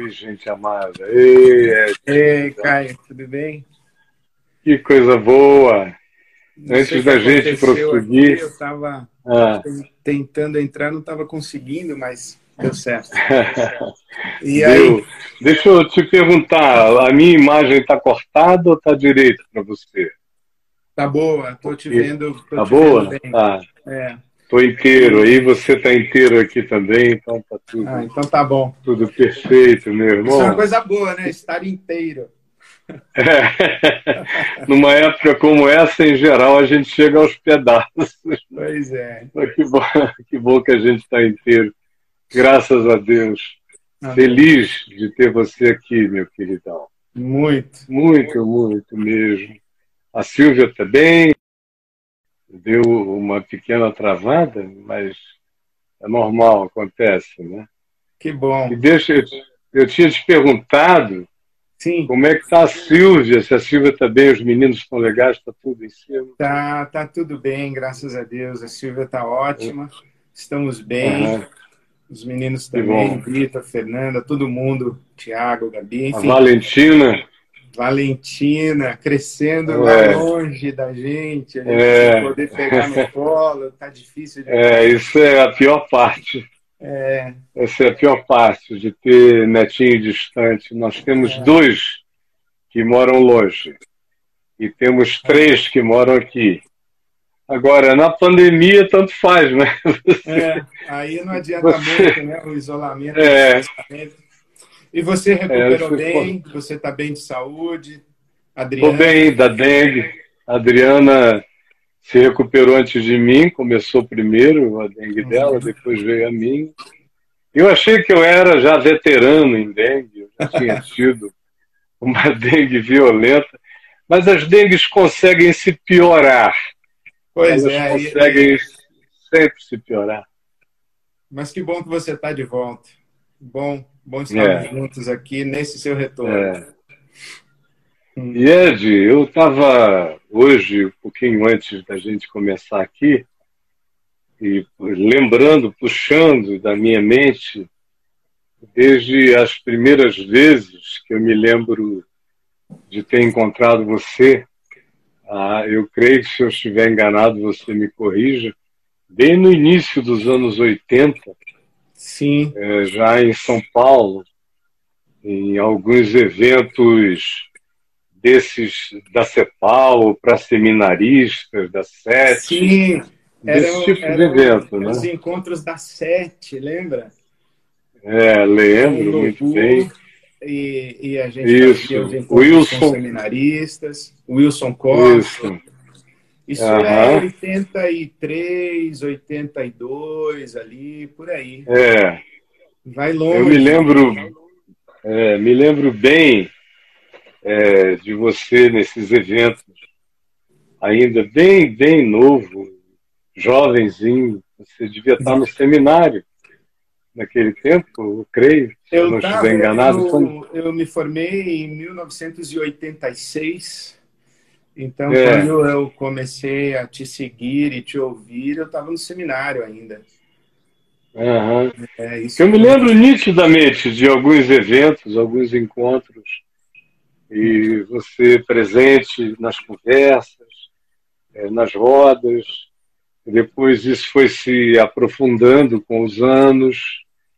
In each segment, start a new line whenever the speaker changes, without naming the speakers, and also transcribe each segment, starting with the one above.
Oi, gente amada. Ei, Ed.
Ei, Caio, tudo bem?
Que coisa boa.
Não
Antes da gente prosseguir.
aqui, eu estava
Ah.
tentando entrar, não estava conseguindo, mas deu certo. E
Deu.
aí,
Deixa eu te perguntar, a minha imagem está cortada ou está direita para você?
tá boa, tô te vendo.
Tá
te
boa?
vendo bem.
Tá.
É.
Tô inteiro. Aí você tá inteiro aqui também, então tá tudo,
Ah, então tá bom.
tudo perfeito, meu
Isso é uma
irmão.
coisa boa, né? Estar inteiro.
É. Numa época como essa, em geral, a gente chega aos pedaços.
Pois é.
Mas Que bom, que bom que a gente está inteiro. Graças a Deus. Feliz de ter você aqui, meu queridão.
Muito.
Muito, muito mesmo. A Silvia também deu uma pequena travada, mas é normal, acontece, né?
Que bom.
E deixa eu, tinha te perguntado
Sim,
como é que está a Silvia, se a Silvia está bem, os meninos estão legais, está tudo em cima.
tá, tá tudo bem, graças a Deus. A Silvia tá ótima. Estamos bem.
Aham.
Os meninos também. Rita, Fernanda, todo mundo, Tiago, Gabi,
A
enfim.
Valentina,
Valentina crescendo
É.
lá longe da gente, a gente
É.
poder pegar no colo, tá difícil de
é, isso é a pior parte.
É,
Essa é a pior parte de ter netinho distante. Nós temos
É.
dois que moram longe e temos três que moram aqui. Agora, na pandemia, tanto faz, né?
é, aí não adianta
Você-
muito, né? O isolamento.
É.
o distanciamento. E você recuperou
você
bem, você tá bem de saúde,
Estou
Adriana.
bem da dengue. A Adriana se recuperou antes de mim, começou primeiro a dengue
Uhum.
dela, depois veio a mim. Eu achei que eu era já veterano em dengue, eu já tinha tido uma dengue violenta, mas as dengues conseguem se piorar.
Pois
Elas
é,
conseguem sempre se piorar.
mas que bom que você tá de volta. Bom, bom estarmos
É.
juntos aqui nesse seu retorno.
É. E Ed, eu estava hoje, um pouquinho antes da gente começar aqui, e lembrando, puxando da minha mente, desde as primeiras vezes que eu me lembro de ter encontrado você, ah, eu creio que se eu estiver enganado você me corrija, bem no início dos anos 80,
Sim,
eh, já em São Paulo, em alguns eventos desses da CEPAL para seminaristas, da SET,
sim.
desse
Eram,
tipo de
eram
evento, né?
os encontros da Sete, lembra?
É, lembro muito bem.
E, e a gente
Isso.
os encontros
Wilson.
seminaristas, Wilson Costa.
Isso.
Isso
Aham.
é 83, 82, ali, por aí.
É,
Vai longe.
eu me lembro, é, me lembro bem é, de você nesses eventos, ainda bem, bem novo, jovenzinho. Você devia estar no seminário naquele tempo, eu creio. Se eu, não
tava,
estiver enganado.
eu, eu me formei em 1986. Então,
É.
quando eu comecei a te seguir e te ouvir, eu estava no seminário ainda.
Aham.
É, isso
Eu me lembro nitidamente de alguns eventos, alguns encontros, e você presente nas conversas, eh, nas rodas. Depois isso foi se aprofundando com os anos.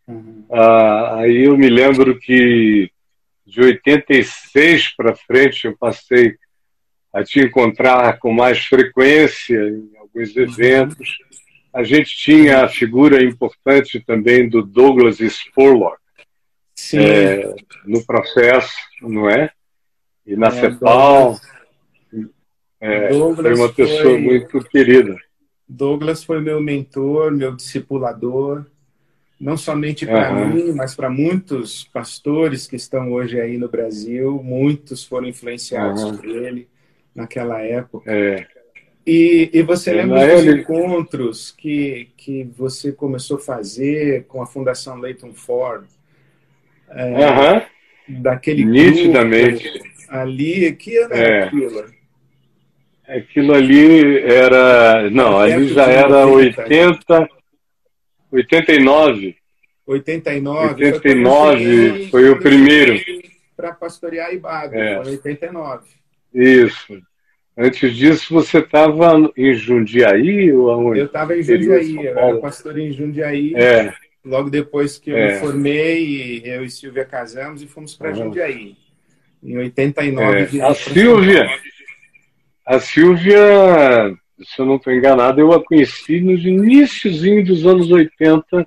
Uhum.
Ah, aí eu me lembro que de 86 para frente eu passei a te encontrar com mais frequência em alguns eventos. A gente tinha a figura importante também do Douglas Spurlock
Sim,
é, no processo, não é? E na
É,
CEPAL. É,
Douglas
foi uma pessoa
foi-
muito querida.
Douglas foi meu mentor, meu discipulador, não somente para
Aham.
mim, mas para muitos pastores que estão hoje aí no Brasil. Muitos foram influenciados
Aham.
por ele naquela época.
É,
E, e você
É,
lembra dos
ele-
encontros que, que você começou a fazer com a Fundação Leighton Ford? É,
aham,
daquele
nitidamente.
ali, que ano
É.
era aquilo?
Aquilo ali era. Não, ali já era
90.
80, 89.
89.
89 foi, o primeiro.
Para pastorear Ibabe, é. foi 89.
Isso. Antes disso, você estava em Jundiaí ou aonde?
Eu estava em Jundiaí, eu era pastor em Jundiaí. É. Logo depois que eu é. me formei, eu e Silvia casamos e fomos para uhum. Jundiaí. Em 89.
É. A Silvia, a Silvia, se eu não estou enganado, eu a conheci no iníciozinho dos anos 80,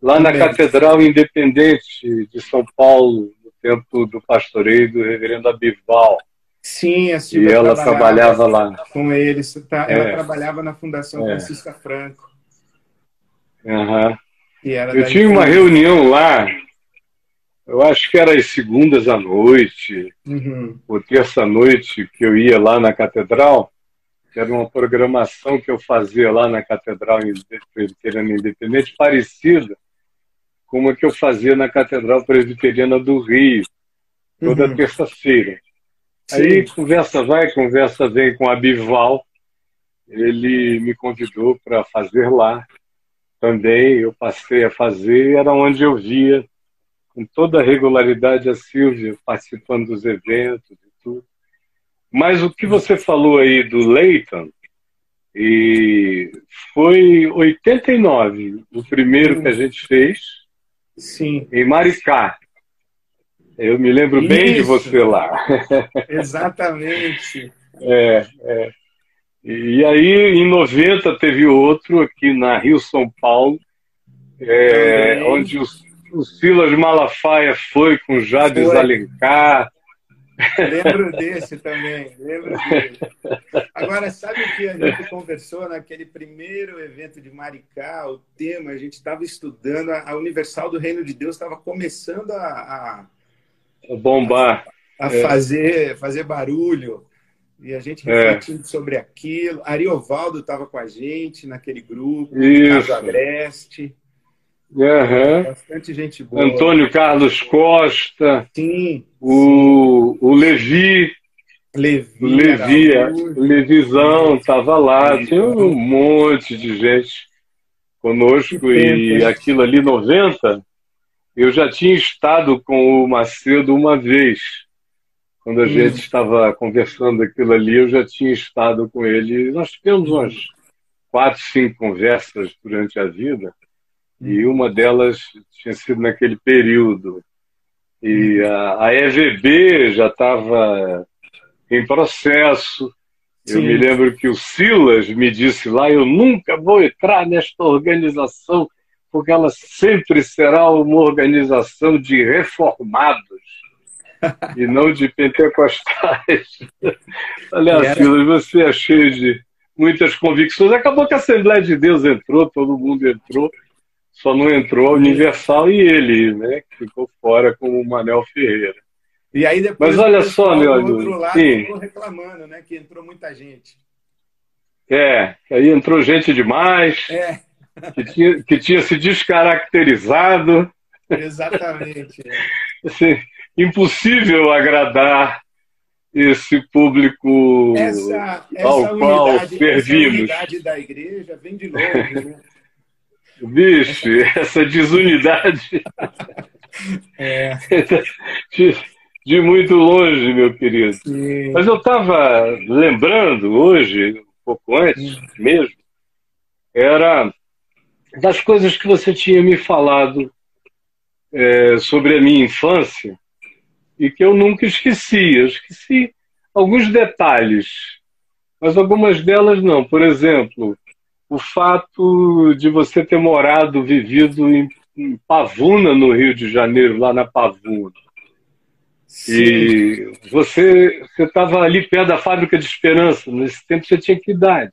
lá na Catedral Independente de São Paulo, no tempo do pastoreio do reverendo Abival.
Sim, a Silvia
e ela trabalhava, trabalhava lá.
Com eles. Tá, ela é. trabalhava na Fundação é. Francisca Franco.
Uhum. Eu tinha uma reunião lá, eu acho que era as segundas à noite, uhum. ou terça-noite, que eu ia lá na Catedral, que era uma programação que eu fazia lá na Catedral Presbiteriana Independente, parecida com a que eu fazia na Catedral Presbiteriana do Rio, toda uhum. terça-feira. Aí conversa vai, conversa vem com a Bival. Ele me convidou para fazer lá também. Eu passei a fazer, era onde eu via com toda regularidade a Silvia participando dos eventos e tudo. Mas o que você falou aí do Leighton, e foi 89, o primeiro que a gente fez.
Sim.
Em Maricá. Eu me lembro Isso. bem de você lá.
Exatamente.
é, é. E aí, em 90, teve outro aqui na Rio São Paulo, é, onde o, o, Silas Malafaia foi com Jades foi. Alencar.
Lembro desse também, lembro dele. Agora, sabe o que a gente conversou naquele primeiro evento de Maricá? O tema, a gente estava estudando, a Universal do Reino de Deus estava começando a, a
bombar.
A, a é. fazer, fazer barulho. E a gente é. refletindo é. sobre aquilo. Ariovaldo estava com a gente naquele grupo, Isso. Agreste.
Uhum.
Bastante gente boa.
Antônio Carlos Costa.
Sim.
O, sim. o Levi.
Levi.
Levi, Levizão estava lá. Tinha um monte de gente conosco. E aquilo ali, 90, eu já tinha estado com o Macedo uma vez. Quando a hum. gente estava conversando aquilo ali, eu já tinha estado com ele. Nós tivemos umas quatro, cinco conversas durante a vida, hum. e uma delas tinha sido naquele período. E hum. a, a EVB já estava em processo. Sim. Eu me lembro que o Silas me disse lá: eu nunca vou entrar nesta organização porque ela sempre será uma organização de reformados e não de pentecostais. Aliás, Silas, você é cheio de muitas convicções. Acabou que a Assembleia de Deus entrou, todo mundo entrou, só não entrou a Universal e ele, né, que ficou fora como o Manel Ferreira.
E aí depois
Mas olha só, meu amigo.
sim. ficou reclamando, né, que entrou muita gente.
É, aí entrou gente demais.
É
que tinha, que tinha se descaracterizado.
Exatamente.
Assim, impossível agradar esse público
essa, essa
ao
unidade,
qual servimos.
Essa unidade da igreja vem de longe, né?
Bicho, essa desunidade
é.
de, de, muito longe, meu querido.
Sim.
Mas eu estava lembrando hoje, um pouco antes mesmo, era das coisas que você tinha me falado é, sobre a minha infância e que eu nunca esqueci. Eu esqueci alguns detalhes, mas algumas delas não. Por exemplo, o fato de você ter morado, vivido em, em Pavuna, no Rio de Janeiro, lá na Pavuna. Sim. E você estava ali perto da fábrica de Esperança. Nesse tempo você tinha que idade?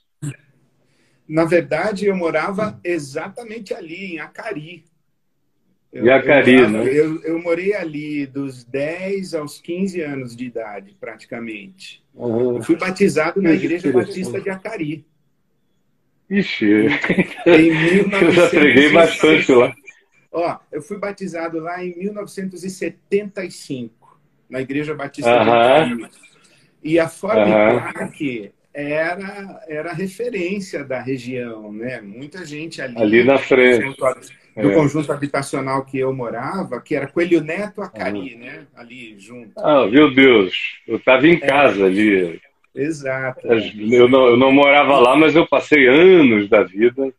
Na verdade, eu morava exatamente ali, em Acari.
Eu, em Acari,
eu,
morava,
né? Eu, eu, morei ali dos 10 aos 15 anos de idade, praticamente. Uhum. Eu fui batizado na Igreja Batista de Acari.
Ixi, em 1960... eu já preguei bastante lá.
Ó, eu fui batizado lá em 1975, na Igreja Batista
uhum.
de Acari. E a Formiplac uhum era, era referência da região, né? Muita gente ali.
Ali na frente.
do é. conjunto habitacional que eu morava, que era Coelho Neto Acari, uhum. né? Ali junto.
Ah, meu Deus, eu estava em é. casa é. ali.
Exato.
Eu não, eu não morava lá, mas eu passei anos da vida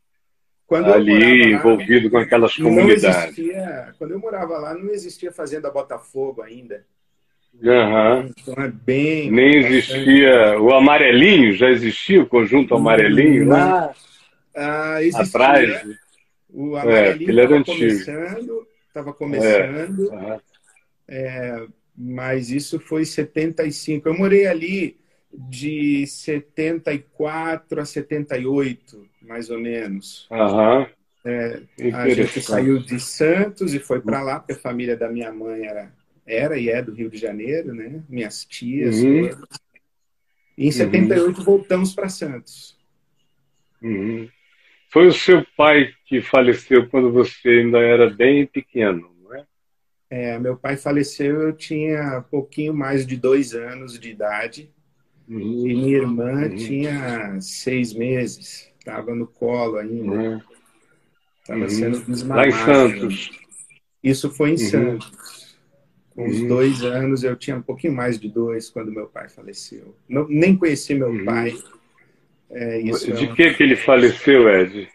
quando ali envolvido lá, com aquelas comunidades.
Existia, quando eu morava lá, não existia Fazenda Botafogo ainda.
Uhum.
Então é bem.
Nem existia. O amarelinho, já existia o conjunto amarelinho lá?
Ah, existia. Atrás. O amarelinho
é, estava
começando, estava começando, é. É, mas isso foi 75. Eu morei ali de 74 a 78, mais ou menos.
Uhum.
É, a gente saiu de Santos e foi para lá, porque a família da minha mãe era, era e é do Rio de Janeiro, né? Minhas tias. Uhum. E em 78 uhum. voltamos para Santos.
Uhum. Foi o seu pai que faleceu quando você ainda era bem pequeno, não é?
É, meu pai faleceu, eu tinha pouquinho mais de dois anos de idade. Uhum. E minha irmã uhum. tinha seis meses, estava no colo ainda. Estava uhum. sendo desmamada.
Lá em Santos.
Isso foi em uhum. Santos. Uns uhum. dois anos, eu tinha um pouquinho mais de dois quando meu pai faleceu. Não, nem conheci meu uhum. pai
é, de é que, que ele faleceu, Ed?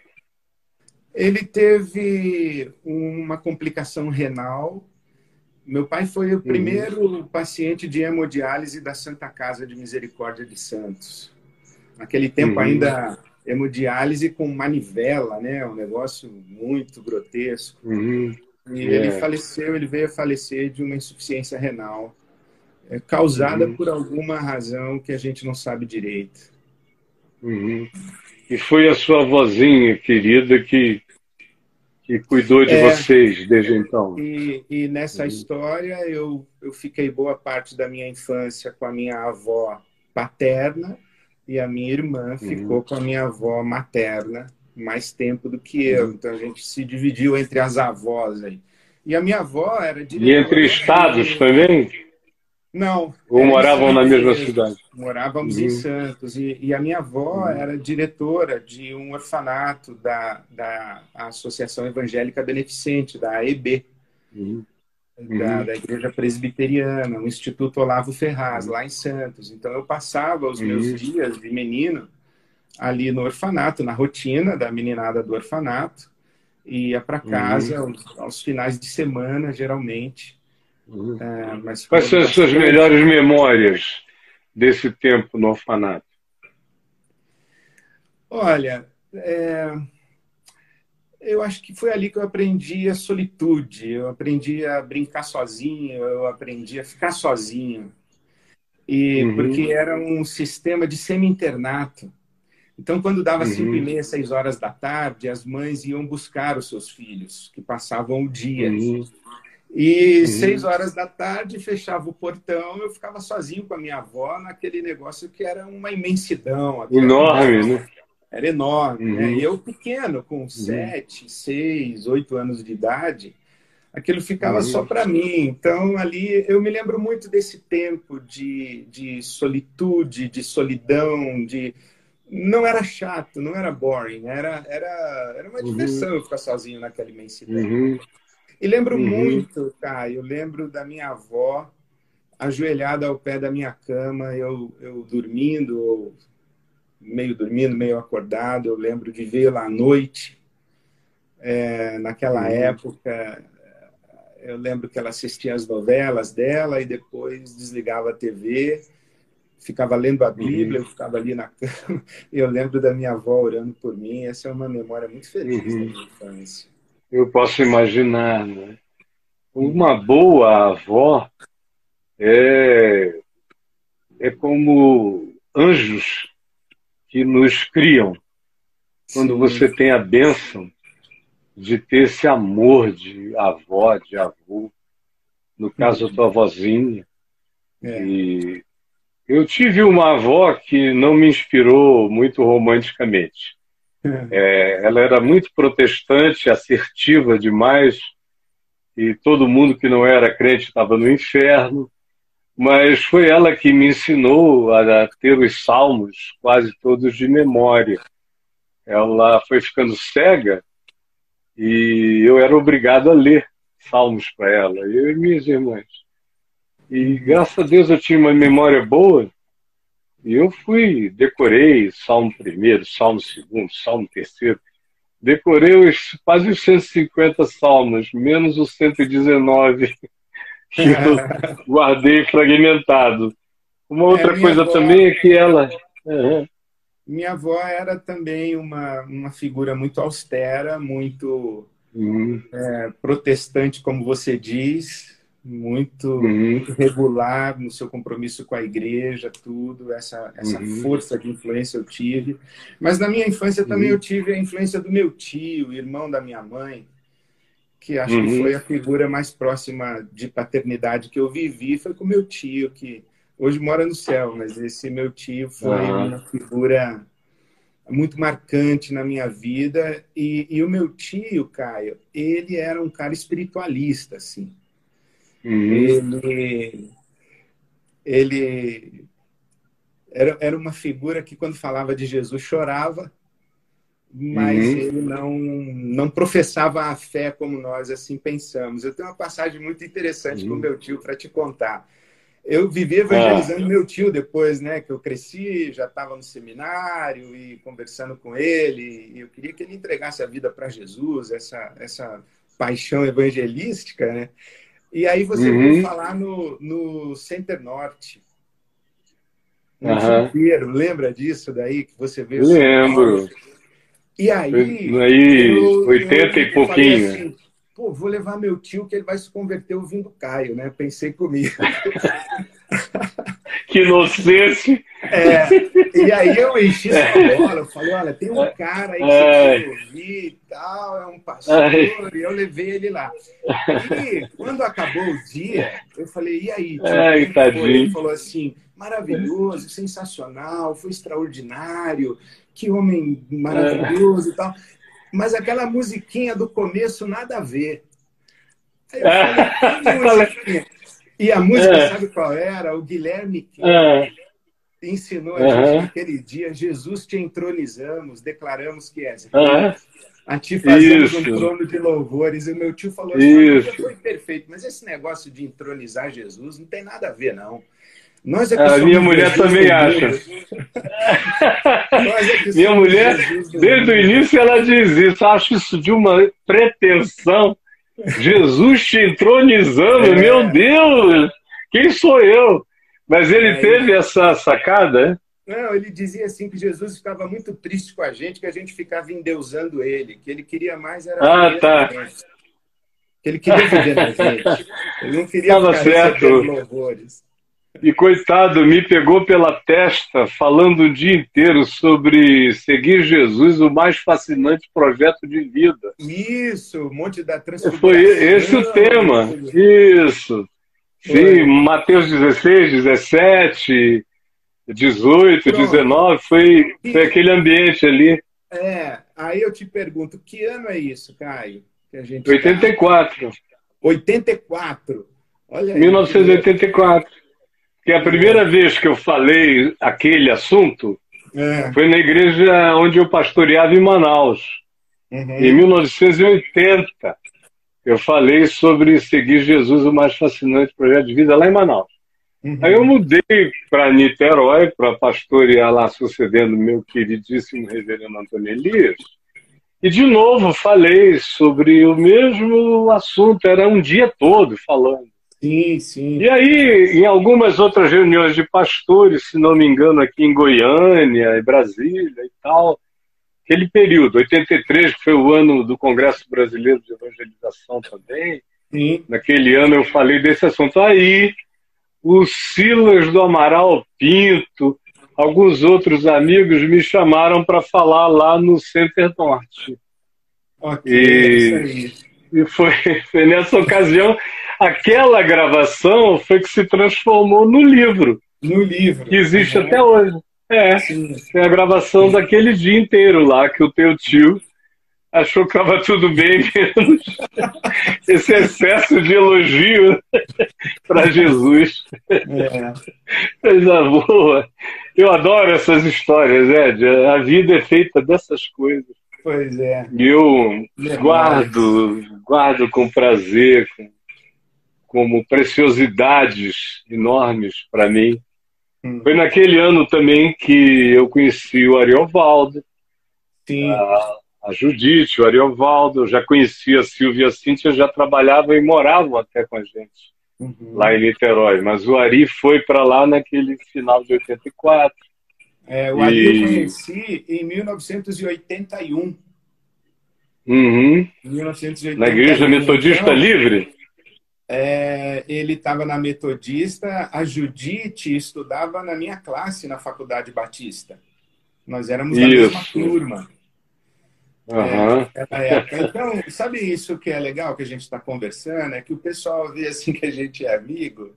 Ele teve uma complicação renal. Meu pai foi o uhum. primeiro uhum. paciente de hemodiálise da Santa Casa de Misericórdia de Santos. Naquele tempo uhum. ainda hemodiálise com manivela, né? Um negócio muito grotesco.
Uhum.
E ele é. faleceu, ele veio a falecer de uma insuficiência renal é, causada uhum. por alguma razão que a gente não sabe direito.
Uhum. E foi a sua vozinha querida que, que cuidou de é, vocês desde então.
E, e nessa uhum. história eu, eu fiquei boa parte da minha infância com a minha avó paterna e a minha irmã uhum. ficou com a minha avó materna mais tempo do que eu. Uhum. Então a gente se dividiu entre as avós aí. E a minha avó era
diretora. E entre estados de... também?
Não.
Ou moravam na mesma cidade?
Morávamos uhum. em Santos. E, e, a minha avó uhum. era diretora de um orfanato da, da Associação Evangélica Beneficente, da AEB, uhum. da, uhum. da, Igreja Presbiteriana, o Instituto Olavo Ferraz, lá em Santos. Então eu passava os meus uhum. dias de menino ali no orfanato, na rotina da meninada do orfanato. Ia para casa uhum. aos, aos finais de semana, geralmente
Uhum. É, mas Quais são as suas melhores memórias desse tempo no orfanato?
Olha, é... eu acho que foi ali que eu aprendi a solitude, eu aprendi a brincar sozinho, eu aprendi a ficar sozinho. E uhum. porque era um sistema de semi-internato. Então, quando dava uhum. cinco e meia, seis horas da tarde, as mães iam buscar os seus filhos, que passavam o dia. Uhum. E uhum. seis horas da tarde fechava o portão, eu ficava sozinho com a minha avó naquele negócio que era uma imensidão.
Enorme, né?
Era enorme. Né? Uhum. E eu pequeno, com uhum. sete, seis, oito anos de idade, aquilo ficava uhum. só para mim. Então, ali, eu me lembro muito desse tempo de, de solitude, de solidão, de... Não era chato, não era boring, era, era, era uma uhum. diversão ficar sozinho naquela imensidão.
Uhum.
E lembro uhum. muito, Caio, lembro da minha avó ajoelhada ao pé da minha cama, eu, eu dormindo, ou meio dormindo, meio acordado. Eu lembro de vê-la à noite. É, naquela uhum. época, eu lembro que ela assistia as novelas dela e depois desligava a TV, ficava lendo a Bíblia, uhum. eu ficava ali na cama. Eu lembro da minha avó orando por mim. Essa é uma memória muito feliz uhum. da minha infância
eu posso imaginar. Né? Uma boa avó é, é como anjos que nos criam. Quando Sim. você tem a bênção de ter esse amor de avó, de avô, no caso, a tua vozinha. É. E eu tive uma avó que não me inspirou muito romanticamente. É, ela era muito protestante, assertiva demais, e todo mundo que não era crente estava no inferno. Mas foi ela que me ensinou a ter os salmos quase todos de memória. Ela foi ficando cega e eu era obrigado a ler salmos para ela, eu e minhas irmãs. E graças a Deus eu tinha uma memória boa, e eu fui, decorei Salmo primeiro, Salmo segundo, Salmo terceiro, decorei os, quase os 150 salmos, menos os 119 que eu guardei fragmentado. Uma outra é, coisa avó, também é que ela.
Uhum. Minha avó era também uma, uma figura muito austera, muito uhum. é, protestante, como você diz, muito, uhum. muito, regular no seu compromisso com a igreja, tudo, essa, essa uhum. força de influência eu tive. Mas na minha infância também eu tive a influência do meu tio, irmão da minha mãe, que acho que foi a figura mais próxima de paternidade que eu vivi, foi com meu tio, que hoje mora no céu, mas esse meu tio foi uhum. uma figura muito marcante na minha vida. E, e, o meu tio, Caio, ele era um cara espiritualista, assim. Uhum. Ele, ele era, era uma figura que, quando falava de Jesus, chorava, mas uhum. ele não, não professava a fé como nós assim pensamos. Eu tenho uma passagem muito interessante uhum. com meu tio para te contar. Eu vivi evangelizando ah. meu tio depois, né? Que eu cresci, já estava no seminário e conversando com ele. E eu queria que ele entregasse a vida para Jesus, essa, essa paixão evangelística, né? E aí você uhum. veio falar no, no Center Norte. No uhum. lembra disso daí que você veio?
Lembro.
E aí.
Aí, eu, 80 eu, e pouquinho. Assim,
pô, vou levar meu tio que ele vai se converter ouvindo Caio, né? Pensei comigo.
que inocente!
É, e aí eu enchi essa bola, eu falei, olha, tem um cara aí que você tem ouvir e tal, é um pastor, e eu levei ele lá. E quando acabou o dia, eu falei, e aí?
Ai, tadinho.
Ele falou assim, maravilhoso, sensacional, foi extraordinário, que homem maravilhoso é. e tal. Mas aquela musiquinha do começo, nada a ver. Aí eu falei, e a música, é. sabe qual era? O Guilherme é. ensinou a gente naquele dia: Jesus te entronizamos, declaramos que és rei. A ti fazemos Isso. um trono de louvores. E o meu tio falou assim: foi perfeito, mas esse negócio de entronizar Jesus não tem nada a ver, não.
Nós é a minha mulher também acha. é minha mulher, desde o início, ela diz isso. Acho isso de uma pretensão. Jesus te entronizando, é. meu Deus! Quem sou eu? Mas ele é, teve ele... essa sacada, né?
Não, ele dizia assim que Jesus ficava muito triste com a gente, que a gente ficava endeusando ele, que ele queria mais era
ah, tá.
que ele queria viver na gente. Ele não queria
Tava ficar certo. louvores. E coitado, me pegou pela testa falando o dia inteiro sobre seguir Jesus, o mais fascinante projeto de vida.
Isso, o Monte da Transfiguração.
Foi esse o tema. Isso. Sim, Mateus 16, 17, 18, Pronto. 19, foi, foi aquele ambiente ali.
É, aí eu te pergunto, que ano é isso, Caio?
Que a gente 84. Tá...
84. Olha aí.
1984. Que a primeira vez que eu falei aquele assunto é. foi na igreja onde eu pastoreava em Manaus. Uhum. Em 1980, eu falei sobre seguir Jesus, o mais fascinante projeto de vida, lá em Manaus. Uhum. Aí eu mudei para Niterói para pastorear lá, sucedendo meu queridíssimo reverendo Antônio Elias. E de novo falei sobre o mesmo assunto, era um dia todo falando.
Sim, sim.
E aí, em algumas outras reuniões de pastores, se não me engano, aqui em Goiânia, em Brasília e tal, aquele período, 83, que foi o ano do Congresso Brasileiro de Evangelização também, sim. naquele ano eu falei desse assunto. Aí, o Silas do Amaral Pinto, alguns outros amigos me chamaram para falar lá no Center Norte.
Ok, e,
e foi, foi nessa ocasião aquela gravação foi que se transformou no livro.
No livro.
Que existe uhum. até hoje. É, Sim. é a gravação Sim. daquele dia inteiro lá, que o teu tio achou que estava tudo bem, menos esse excesso de elogio para Jesus. É. Coisa boa. Eu adoro essas histórias, Ed. A vida é feita dessas coisas.
Pois é.
E eu guardo, guardo com prazer, com, como preciosidades enormes para mim. Hum. Foi naquele ano também que eu conheci o Ariovaldo,
Sim.
A, a Judite, o Ariovaldo, eu já conhecia a Silvia Cíntia, já trabalhavam e moravam até com a gente uhum. lá em Niterói. Mas o Ari foi para lá naquele final de 84.
É, o Ari e... eu conheci em 1981.
Uhum. 1981. Na Igreja Metodista então, Livre?
É, ele estava na Metodista, a Judite estudava na minha classe na Faculdade Batista. Nós éramos da mesma turma.
Uhum.
É, então, sabe isso que é legal que a gente está conversando? É que o pessoal vê assim que a gente é amigo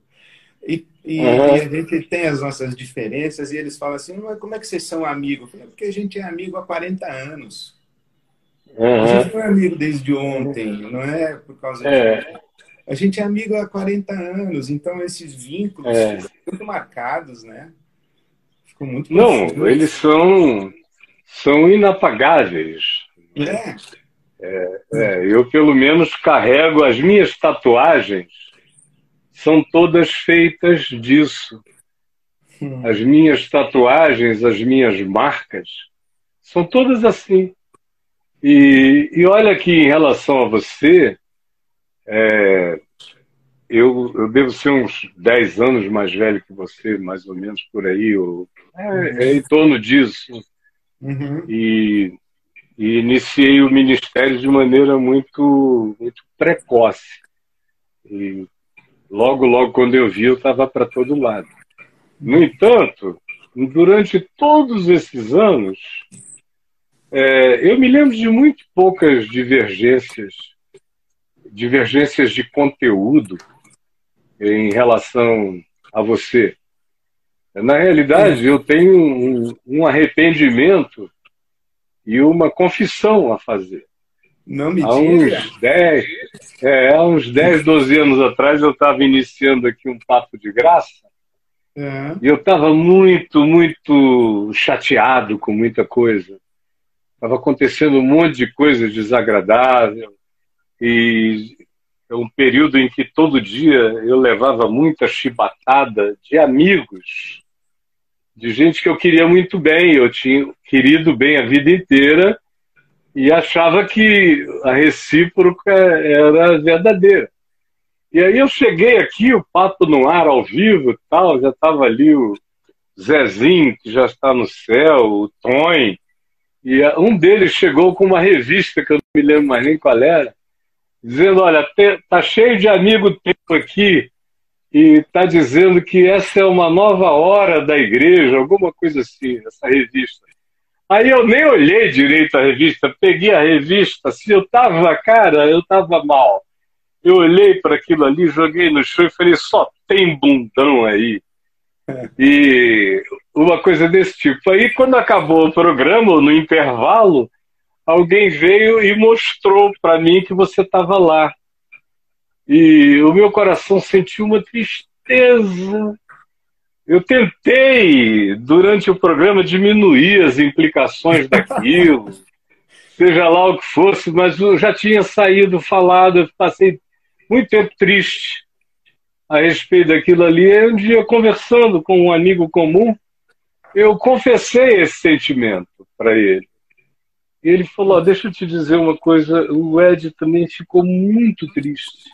e, e, uhum. e, a gente tem as nossas diferenças e eles falam assim, mas como é que vocês são amigos? Falei, porque a gente é amigo há 40 anos. Uhum. A gente não é amigo desde ontem, não é por causa é. de... A gente é amigo há 40 anos, então esses vínculos é. muito marcados, né?
Ficou muito Não, eles são, são inapagáveis.
É.
É, é, eu, pelo menos, carrego as minhas tatuagens, são todas feitas disso. Hum. As minhas tatuagens, as minhas marcas, são todas assim. E, e olha que, em relação a você, é, eu, eu devo ser uns 10 anos mais velho que você, mais ou menos por aí, ou, é, é em torno disso.
Uhum.
E e iniciei o ministério de maneira muito, muito precoce. E logo, logo, quando eu vi, eu estava para todo lado. No entanto, durante todos esses anos, é, eu me lembro de muito poucas divergências, divergências de conteúdo em relação a você. Na realidade, eu tenho um, um arrependimento e uma confissão a fazer.
Não me
há uns 10, é, há uns 10, 12 anos atrás eu estava iniciando aqui um papo de graça
é.
e eu estava muito, muito chateado com muita coisa. Estava acontecendo um monte de coisa desagradável e é um período em que todo dia eu levava muita chibatada de amigos de gente que eu queria muito bem, eu tinha querido bem a vida inteira e achava que a recíproca era verdadeira. E aí eu cheguei aqui, o papo no ar ao vivo tal, já estava ali o Zezinho, que já está no céu, o Tony, e um deles chegou com uma revista que eu não me lembro mais nem qual era, dizendo, olha, tá cheio de amigo teu aqui e está dizendo que essa é uma nova hora da igreja, alguma coisa assim, essa revista. Aí eu nem olhei direito a revista, peguei a revista, se eu tava, cara, eu tava mal. Eu olhei para aquilo ali, joguei no chão e falei, só tem bundão aí. É. E uma coisa desse tipo. Aí quando acabou o programa, no intervalo, alguém veio e mostrou para mim que você estava lá. E o meu coração sentiu uma tristeza. Eu tentei, durante o programa, diminuir as implicações daquilo, seja lá o que fosse, mas eu já tinha saído falado, eu passei muito tempo triste a respeito daquilo ali. E um dia, conversando com um amigo comum, eu confessei esse sentimento para ele. Ele falou: oh, Deixa eu te dizer uma coisa, o Ed também ficou muito triste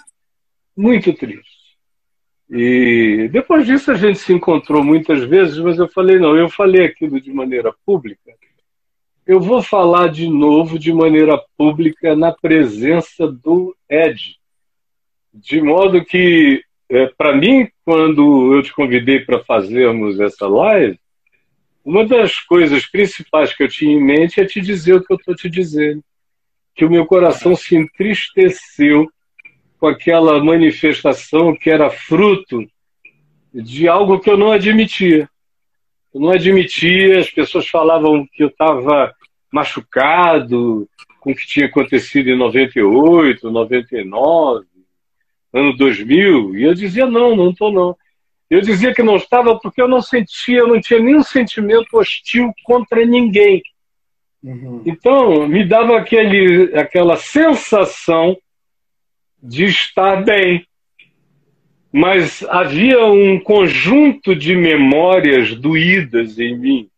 muito triste. E depois disso a gente se encontrou muitas vezes, mas eu falei, não, eu falei aquilo de maneira pública, eu vou falar de novo de maneira pública na presença do Ed. De modo que, é, para mim, quando eu te convidei para fazermos essa live, uma das coisas principais que eu tinha em mente é te dizer o que eu estou te dizendo. Que o meu coração se entristeceu com aquela manifestação que era fruto de algo que eu não admitia. Eu não admitia, as pessoas falavam que eu estava machucado com o que tinha acontecido em 98, 99, ano 2000, e eu dizia não, não estou não. Eu dizia que não estava porque eu não sentia, eu não tinha nenhum sentimento hostil contra ninguém. Uhum. Então, me dava aquele, aquela sensação de estar bem. Mas havia um conjunto de memórias doídas em mim.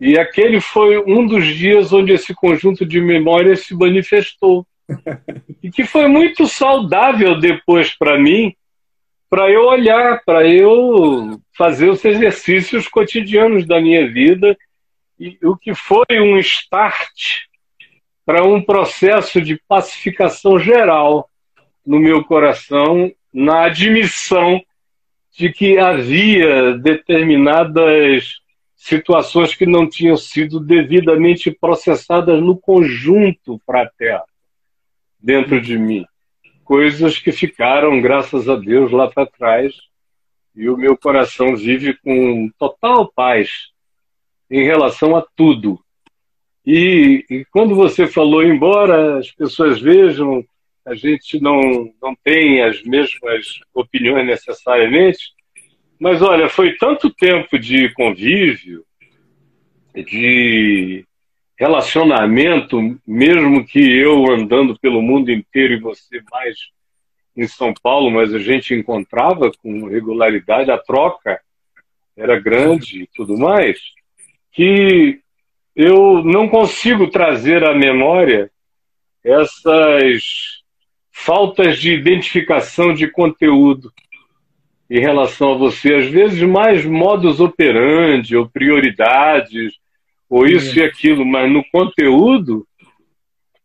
E aquele foi um dos dias onde esse conjunto de memórias se manifestou. e que foi muito saudável depois para mim, para eu olhar, para eu fazer os exercícios cotidianos da minha vida, e o que foi um start para um processo de pacificação geral no meu coração, na admissão de que havia determinadas situações que não tinham sido devidamente processadas no conjunto fraterno dentro de mim. Coisas que ficaram, graças a Deus, lá para trás. E o meu coração vive com total paz em relação a tudo. E, e quando você falou, embora as pessoas vejam a gente não, não tem as mesmas opiniões necessariamente, mas olha, foi tanto tempo de convívio, de relacionamento, mesmo que eu andando pelo mundo inteiro e você mais em São Paulo, mas a gente encontrava com regularidade, a troca era grande e tudo mais, que eu não consigo trazer à memória essas faltas de identificação de conteúdo em relação a você, às vezes mais modus operandi ou prioridades ou isso e aquilo, mas no conteúdo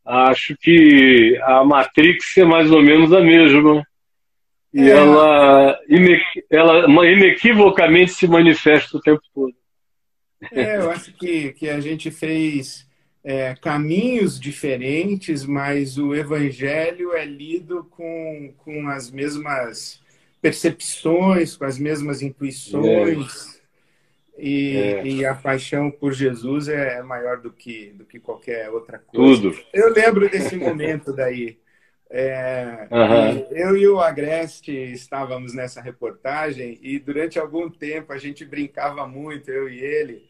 acho que a Matrix é mais ou menos a mesma. E é. ela, ela inequivocamente se manifesta o tempo todo.
É, eu acho que, que a gente fez é, caminhos diferentes, mas o evangelho é lido com, com as mesmas percepções, com as mesmas intuições. É. E, é. e, a paixão por Jesus é maior do que, do que qualquer outra coisa.
Tudo.
Eu lembro desse momento daí. É, uhum. Eu e o Agreste estávamos nessa reportagem e durante algum tempo a gente brincava muito, eu e ele,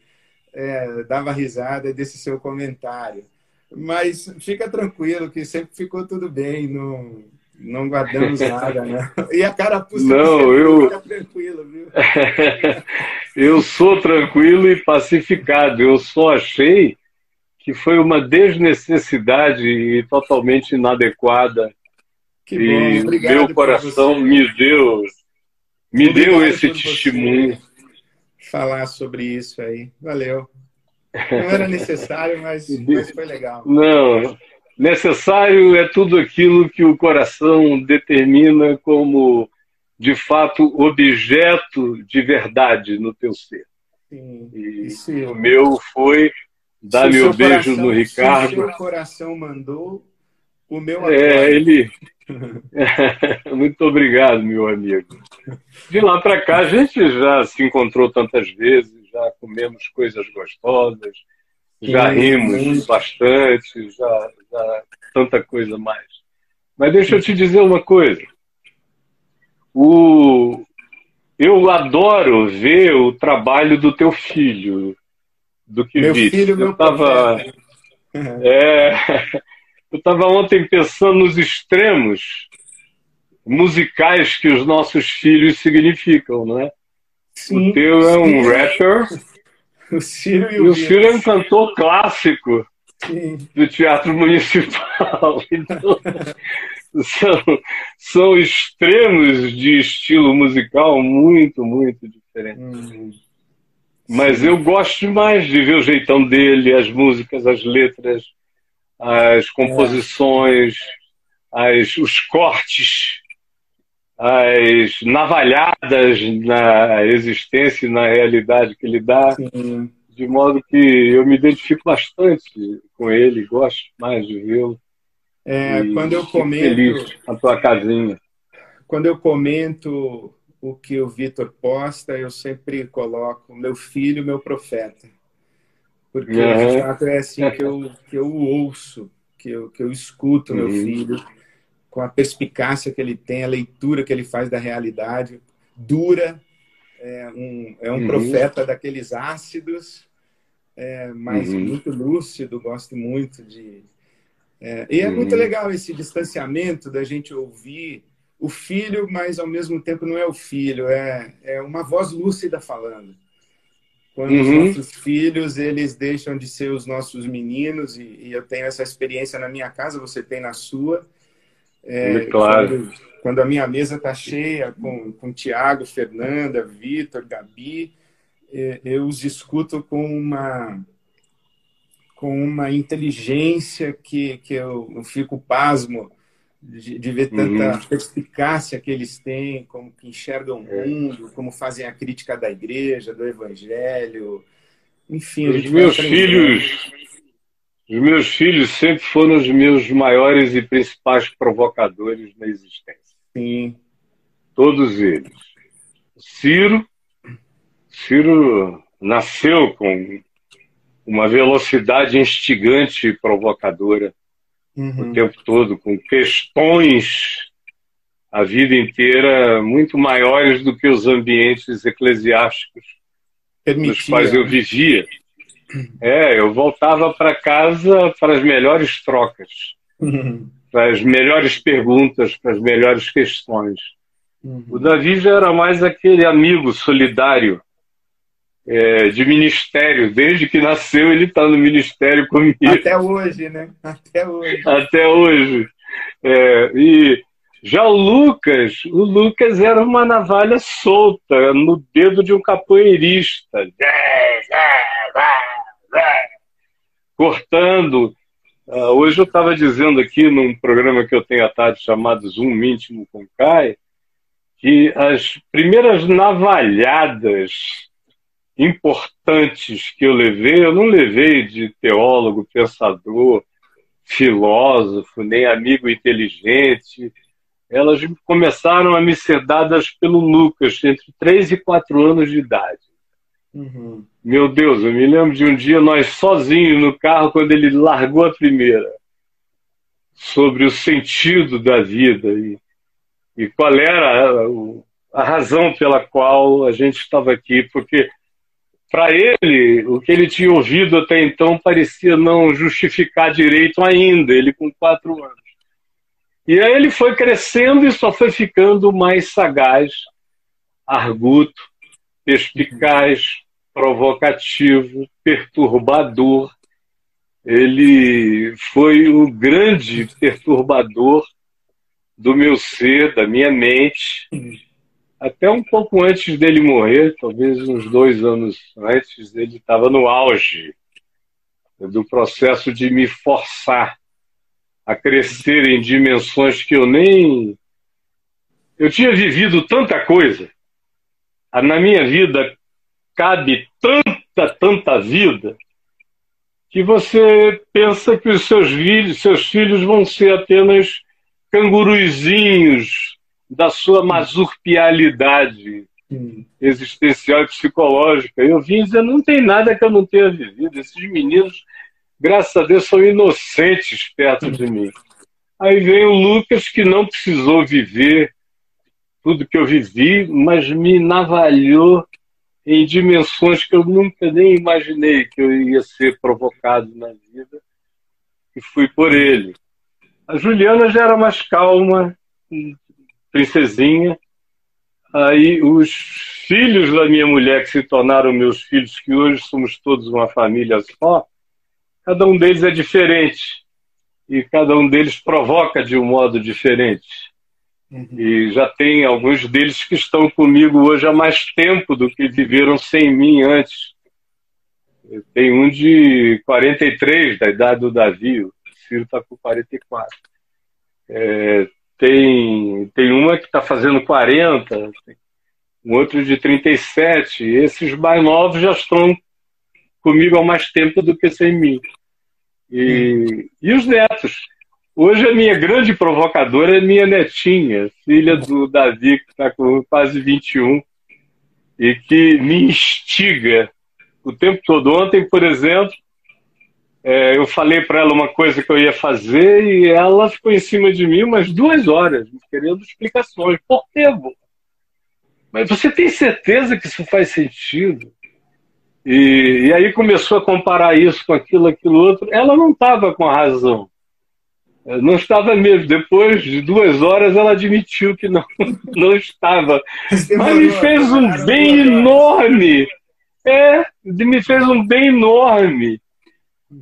é, dava risada desse seu comentário. Mas fica tranquilo que sempre ficou tudo bem, não, não guardamos nada, né? E a carapuça
não, eu...
tranquilo, viu?
eu sou tranquilo e pacificado. Eu só achei que foi uma desnecessidade e totalmente inadequada.
Que e
meu coração me deu me Obrigado deu esse testemunho.
Falar sobre isso aí. Valeu. Não era necessário, mas, mas foi legal.
Não, necessário é tudo aquilo que o coração determina como, de fato, objeto de verdade no teu ser. Sim. E o meu foi dar meu beijo coração, no Ricardo. Se
o seu coração mandou, o meu
É, ele. Muito obrigado, meu amigo. De lá para cá, a gente já se encontrou tantas vezes, já comemos coisas gostosas, já rimos bastante, já, já tanta coisa mais. Mas deixa eu te dizer uma coisa. O... Eu adoro ver o trabalho do teu filho, do que
meu viste. Filho,
eu meu tava... É... Eu estava ontem pensando nos extremos musicais que os nossos filhos significam, não é? Sim, o teu é um sim. rapper.
O Ciro
e o, o Ciro é um cantor clássico sim. do Teatro Municipal. Então, são, são extremos de estilo musical muito, muito diferentes. Hum. Mas eu gosto demais de ver o jeitão dele, as músicas, as letras as composições, as, os cortes, as navalhadas na existência e na realidade que ele dá, Sim. de modo que eu me identifico bastante com ele, gosto mais de vê-lo.
É, quando eu comento
feliz a tua casinha.
Quando eu comento o que o Vitor posta, eu sempre coloco meu filho, meu profeta porque uhum. de fato é assim que eu, que eu ouço, que eu, que eu escuto uhum. meu filho, com a perspicácia que ele tem, a leitura que ele faz da realidade, dura, é um, é um uhum. profeta daqueles ácidos, é, mas uhum. muito lúcido, gosto muito de. É, e é uhum. muito legal esse distanciamento da gente ouvir o filho, mas ao mesmo tempo não é o filho, é, é uma voz lúcida falando. Quando uhum. os nossos filhos eles deixam de ser os nossos meninos, e, e, eu tenho essa experiência na minha casa, você tem na sua.
É, claro.
Quando, quando, a minha mesa está cheia com, com Tiago, Fernanda, Vitor, Gabi, é, eu os escuto com uma com uma inteligência que, que eu, eu fico pasmo de, de ver tanta uhum. perspicácia que eles têm, como que enxergam o é. mundo, como fazem a crítica da igreja, do evangelho. Enfim,
os meus filhos, os meus filhos sempre foram os meus maiores e principais provocadores na existência.
Sim.
Todos eles. Ciro, Ciro nasceu com uma velocidade instigante e provocadora uhum. o tempo todo, com questões a vida inteira muito maiores do que os ambientes eclesiásticos Permitia. nos quais eu vivia. É, eu voltava para casa para as melhores trocas, uhum. para as melhores perguntas, para as melhores questões. Uhum. O Davi já era mais aquele amigo solidário é, de ministério. Desde que nasceu, ele está no ministério comigo.
Até hoje, né? Até hoje.
Até hoje. É, e já o Lucas, o Lucas era uma navalha solta no dedo de um capoeirista. Cortando. Uh, hoje eu estava dizendo aqui num programa que eu tenho à tarde chamado Zoom Íntimo com Kai, que as primeiras navalhadas importantes que eu levei, eu não levei de teólogo, pensador, filósofo, nem amigo inteligente. Elas começaram a me ser dadas pelo Lucas, entre 3 e 4 anos de idade. Uhum. Meu Deus, eu me lembro de um dia nós sozinhos no carro, quando ele largou a primeira, sobre o sentido da vida e, e qual era a, a razão pela qual a gente estava aqui, porque para ele, o que ele tinha ouvido até então parecia não justificar direito ainda, ele com quatro anos. E aí ele foi crescendo e só foi ficando mais sagaz, arguto, perspicaz, provocativo, perturbador. Ele foi o grande perturbador do meu ser, da minha mente, até um pouco antes dele morrer, talvez uns dois anos antes, ele estava no auge do processo de me forçar a crescer em dimensões que eu nem. Eu tinha vivido tanta coisa. Na minha vida cabe tanta, tanta vida, que você pensa que os seus filhos, seus filhos vão ser apenas canguruzinhos da sua mazurpialidade existencial e psicológica. Eu vim dizer, não tem nada que eu não tenha vivido. Esses meninos, graças a Deus, são inocentes perto de mim. Aí vem o Lucas, que não precisou viver tudo que eu vivi, mas me navalhou em dimensões que eu nunca nem imaginei que eu ia ser provocado na vida, e fui por ele. A Juliana já era mais calma, princesinha. Aí os filhos da minha mulher, que se tornaram meus filhos, que hoje somos todos uma família só, cada um deles é diferente. E cada um deles provoca de um modo diferente. Uhum. E já tem alguns deles que estão comigo hoje há mais tempo do que viveram sem mim antes. Tem um de 43, da idade do Davi, o Ciro está com 44. É, tem, tem uma que está fazendo 40, um outro de 37. Esses mais novos já estão comigo há mais tempo do que sem mim. E, e os netos. Hoje a minha grande provocadora é minha netinha, filha do Davi, que está com quase 21, e que me instiga o tempo todo. Ontem, por exemplo, é, eu falei para ela uma coisa que eu ia fazer e ela ficou em cima de mim umas duas horas, querendo explicações. Por quê? Mas você tem certeza que isso faz sentido? E, e aí começou a comparar isso com aquilo, aquilo outro. Ela não estava com a razão. Não estava mesmo. Depois de duas horas, ela admitiu que não, não estava. Mas me fez um bem enorme. É, me fez um bem enorme.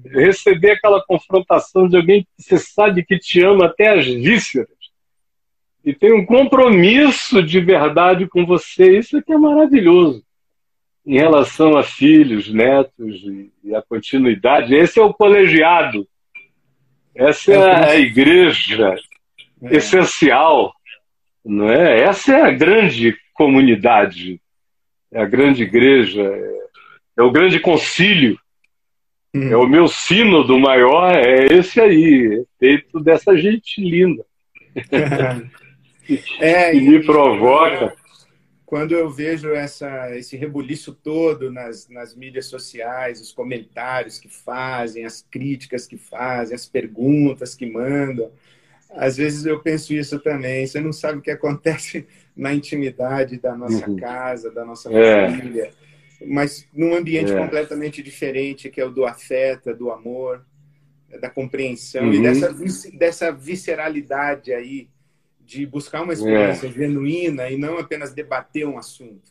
Receber aquela confrontação de alguém que você sabe que te ama até as vísceras. E tem um compromisso de verdade com você. Isso aqui é maravilhoso. Em relação a filhos, netos e a continuidade. Esse é o colegiado essa é a igreja é. essencial, não é? Essa é a grande comunidade, é a grande igreja, é, é o grande concílio, hum. é o meu sínodo maior, é esse aí, é feito dessa gente linda.
é,
que me provoca
quando eu vejo essa, esse rebuliço todo nas, nas mídias sociais, os comentários que fazem, as críticas que fazem, as perguntas que mandam, às vezes eu penso isso também. Você não sabe o que acontece na intimidade da nossa uhum. casa, da nossa é. família, mas num ambiente é. completamente diferente, que é o do afeto, do amor, da compreensão uhum. e dessa, dessa visceralidade aí de buscar uma experiência é. genuína e não apenas debater um assunto.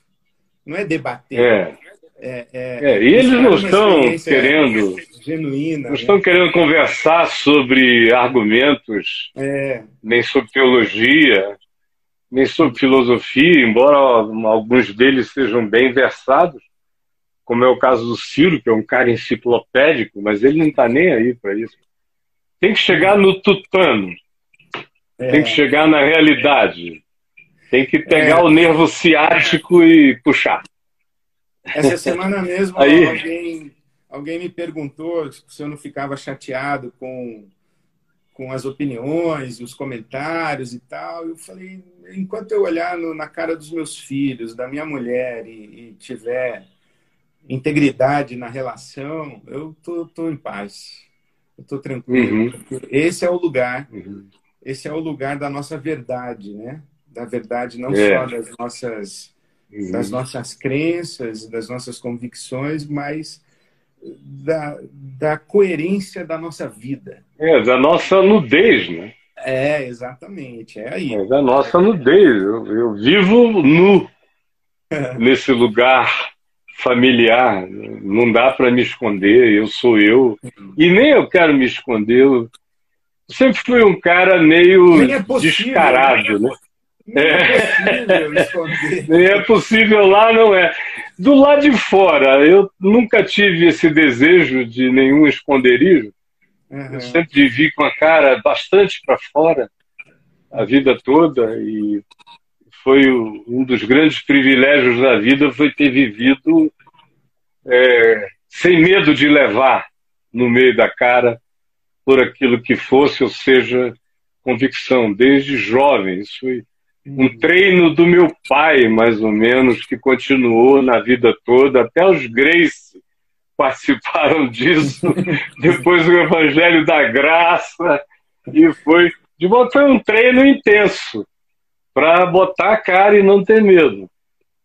Não é debater.
É. É, é, é, e eles não estão querendo
genuína,
não né? estão querendo conversar sobre argumentos,
é.
nem sobre teologia, nem sobre filosofia, embora alguns deles sejam bem versados, como é o caso do Ciro, que é um cara enciclopédico, mas ele não está nem aí para isso. Tem que chegar no tutano, é. Tem que chegar na realidade. Tem que pegar é. o nervo ciático e puxar.
Essa semana mesmo Aí... alguém, alguém me perguntou se eu não ficava chateado com, com as opiniões, os comentários e tal. Eu falei, enquanto eu olhar no, na cara dos meus filhos, da minha mulher e, e tiver integridade na relação, eu tô, tô em paz. Eu tô tranquilo. Uhum. Esse é o lugar uhum esse é o lugar da nossa verdade, né? Da verdade não é. só das nossas uhum. das nossas crenças, das nossas convicções, mas da, da coerência da nossa vida.
É, da nossa nudez, né?
É, exatamente, é aí. É
da nossa nudez. Eu, eu vivo nu nesse lugar familiar. Não dá para me esconder, eu sou eu. E nem eu quero me esconder, eu sempre fui um cara meio é possível, descarado, né?
Nem é, possível
Nem é possível lá, não é. Do lado de fora, eu nunca tive esse desejo de nenhum esconderijo. Uhum. Eu sempre vivi com a cara bastante para fora a vida toda e foi um dos grandes privilégios da vida foi ter vivido é, sem medo de levar no meio da cara por aquilo que fosse, ou seja, convicção, desde jovem. Isso foi um uhum. treino do meu pai, mais ou menos, que continuou na vida toda, até os Grace participaram disso, depois o Evangelho da Graça, e foi, de modo foi um treino intenso para botar a cara e não ter medo,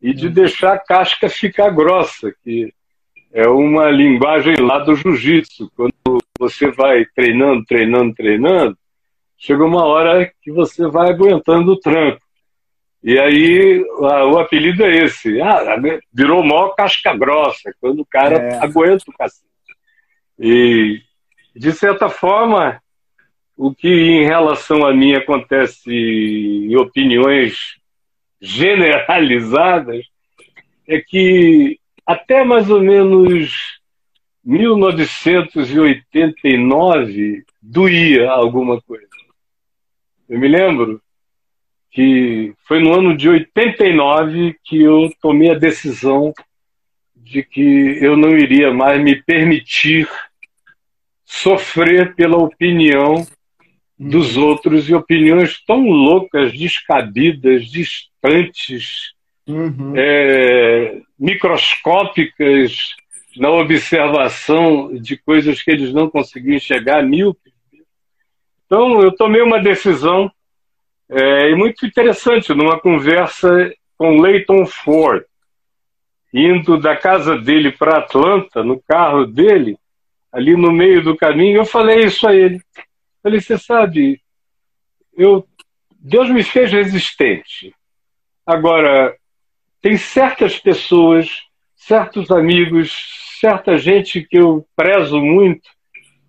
e de uhum. deixar a casca ficar grossa, que é uma linguagem lá do jiu-jitsu. Quando você vai treinando, treinando, treinando, chega uma hora que você vai aguentando o tranco. E aí a, o apelido é esse. Ah, virou mó casca grossa, quando o cara é. aguenta o cacete. E, de certa forma, o que em relação a mim acontece em opiniões generalizadas é que até mais ou menos 1989 doía alguma coisa. Eu me lembro que foi no ano de 89 que eu tomei a decisão de que eu não iria mais me permitir sofrer pela opinião dos outros e opiniões tão loucas, descabidas, distantes, uhum. é, microscópicas na observação de coisas que eles não conseguiam enxergar, mil. Então, eu tomei uma decisão é, muito interessante numa conversa com Leighton Ford. indo da casa dele para Atlanta, no carro dele, ali no meio do caminho, eu falei isso a ele. Falei, você sabe, eu, Deus me fez resistente. Agora, tem certas pessoas, certos amigos, certa gente que eu prezo muito,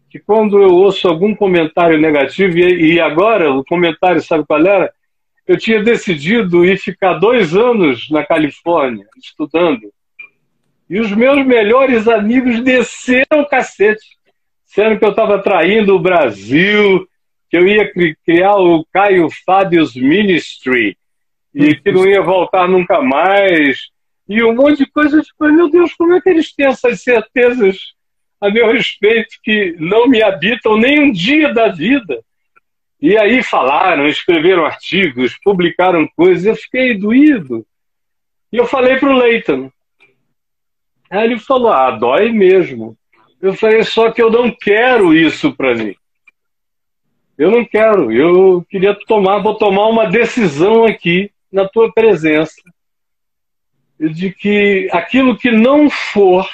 que quando eu ouço algum comentário negativo, e, agora o comentário, sabe qual era? Eu tinha decidido ir ficar dois anos na Califórnia, estudando. E os meus melhores amigos desceram o cacete, sendo que eu estava traindo o Brasil, que eu ia criar o Caio Fábios Ministry, e que não ia voltar nunca mais, e um monte de coisa. Tipo, meu Deus, como é que eles têm essas certezas a meu respeito que não me habitam nem um dia da vida? E aí falaram, escreveram artigos, publicaram coisas, eu fiquei doído. E eu falei para o Leighton. Aí ele falou: Ah, dói mesmo. Eu falei: Só que eu não quero isso para mim. Eu não quero. Eu queria tomar, vou tomar uma decisão aqui na tua presença de que aquilo que não for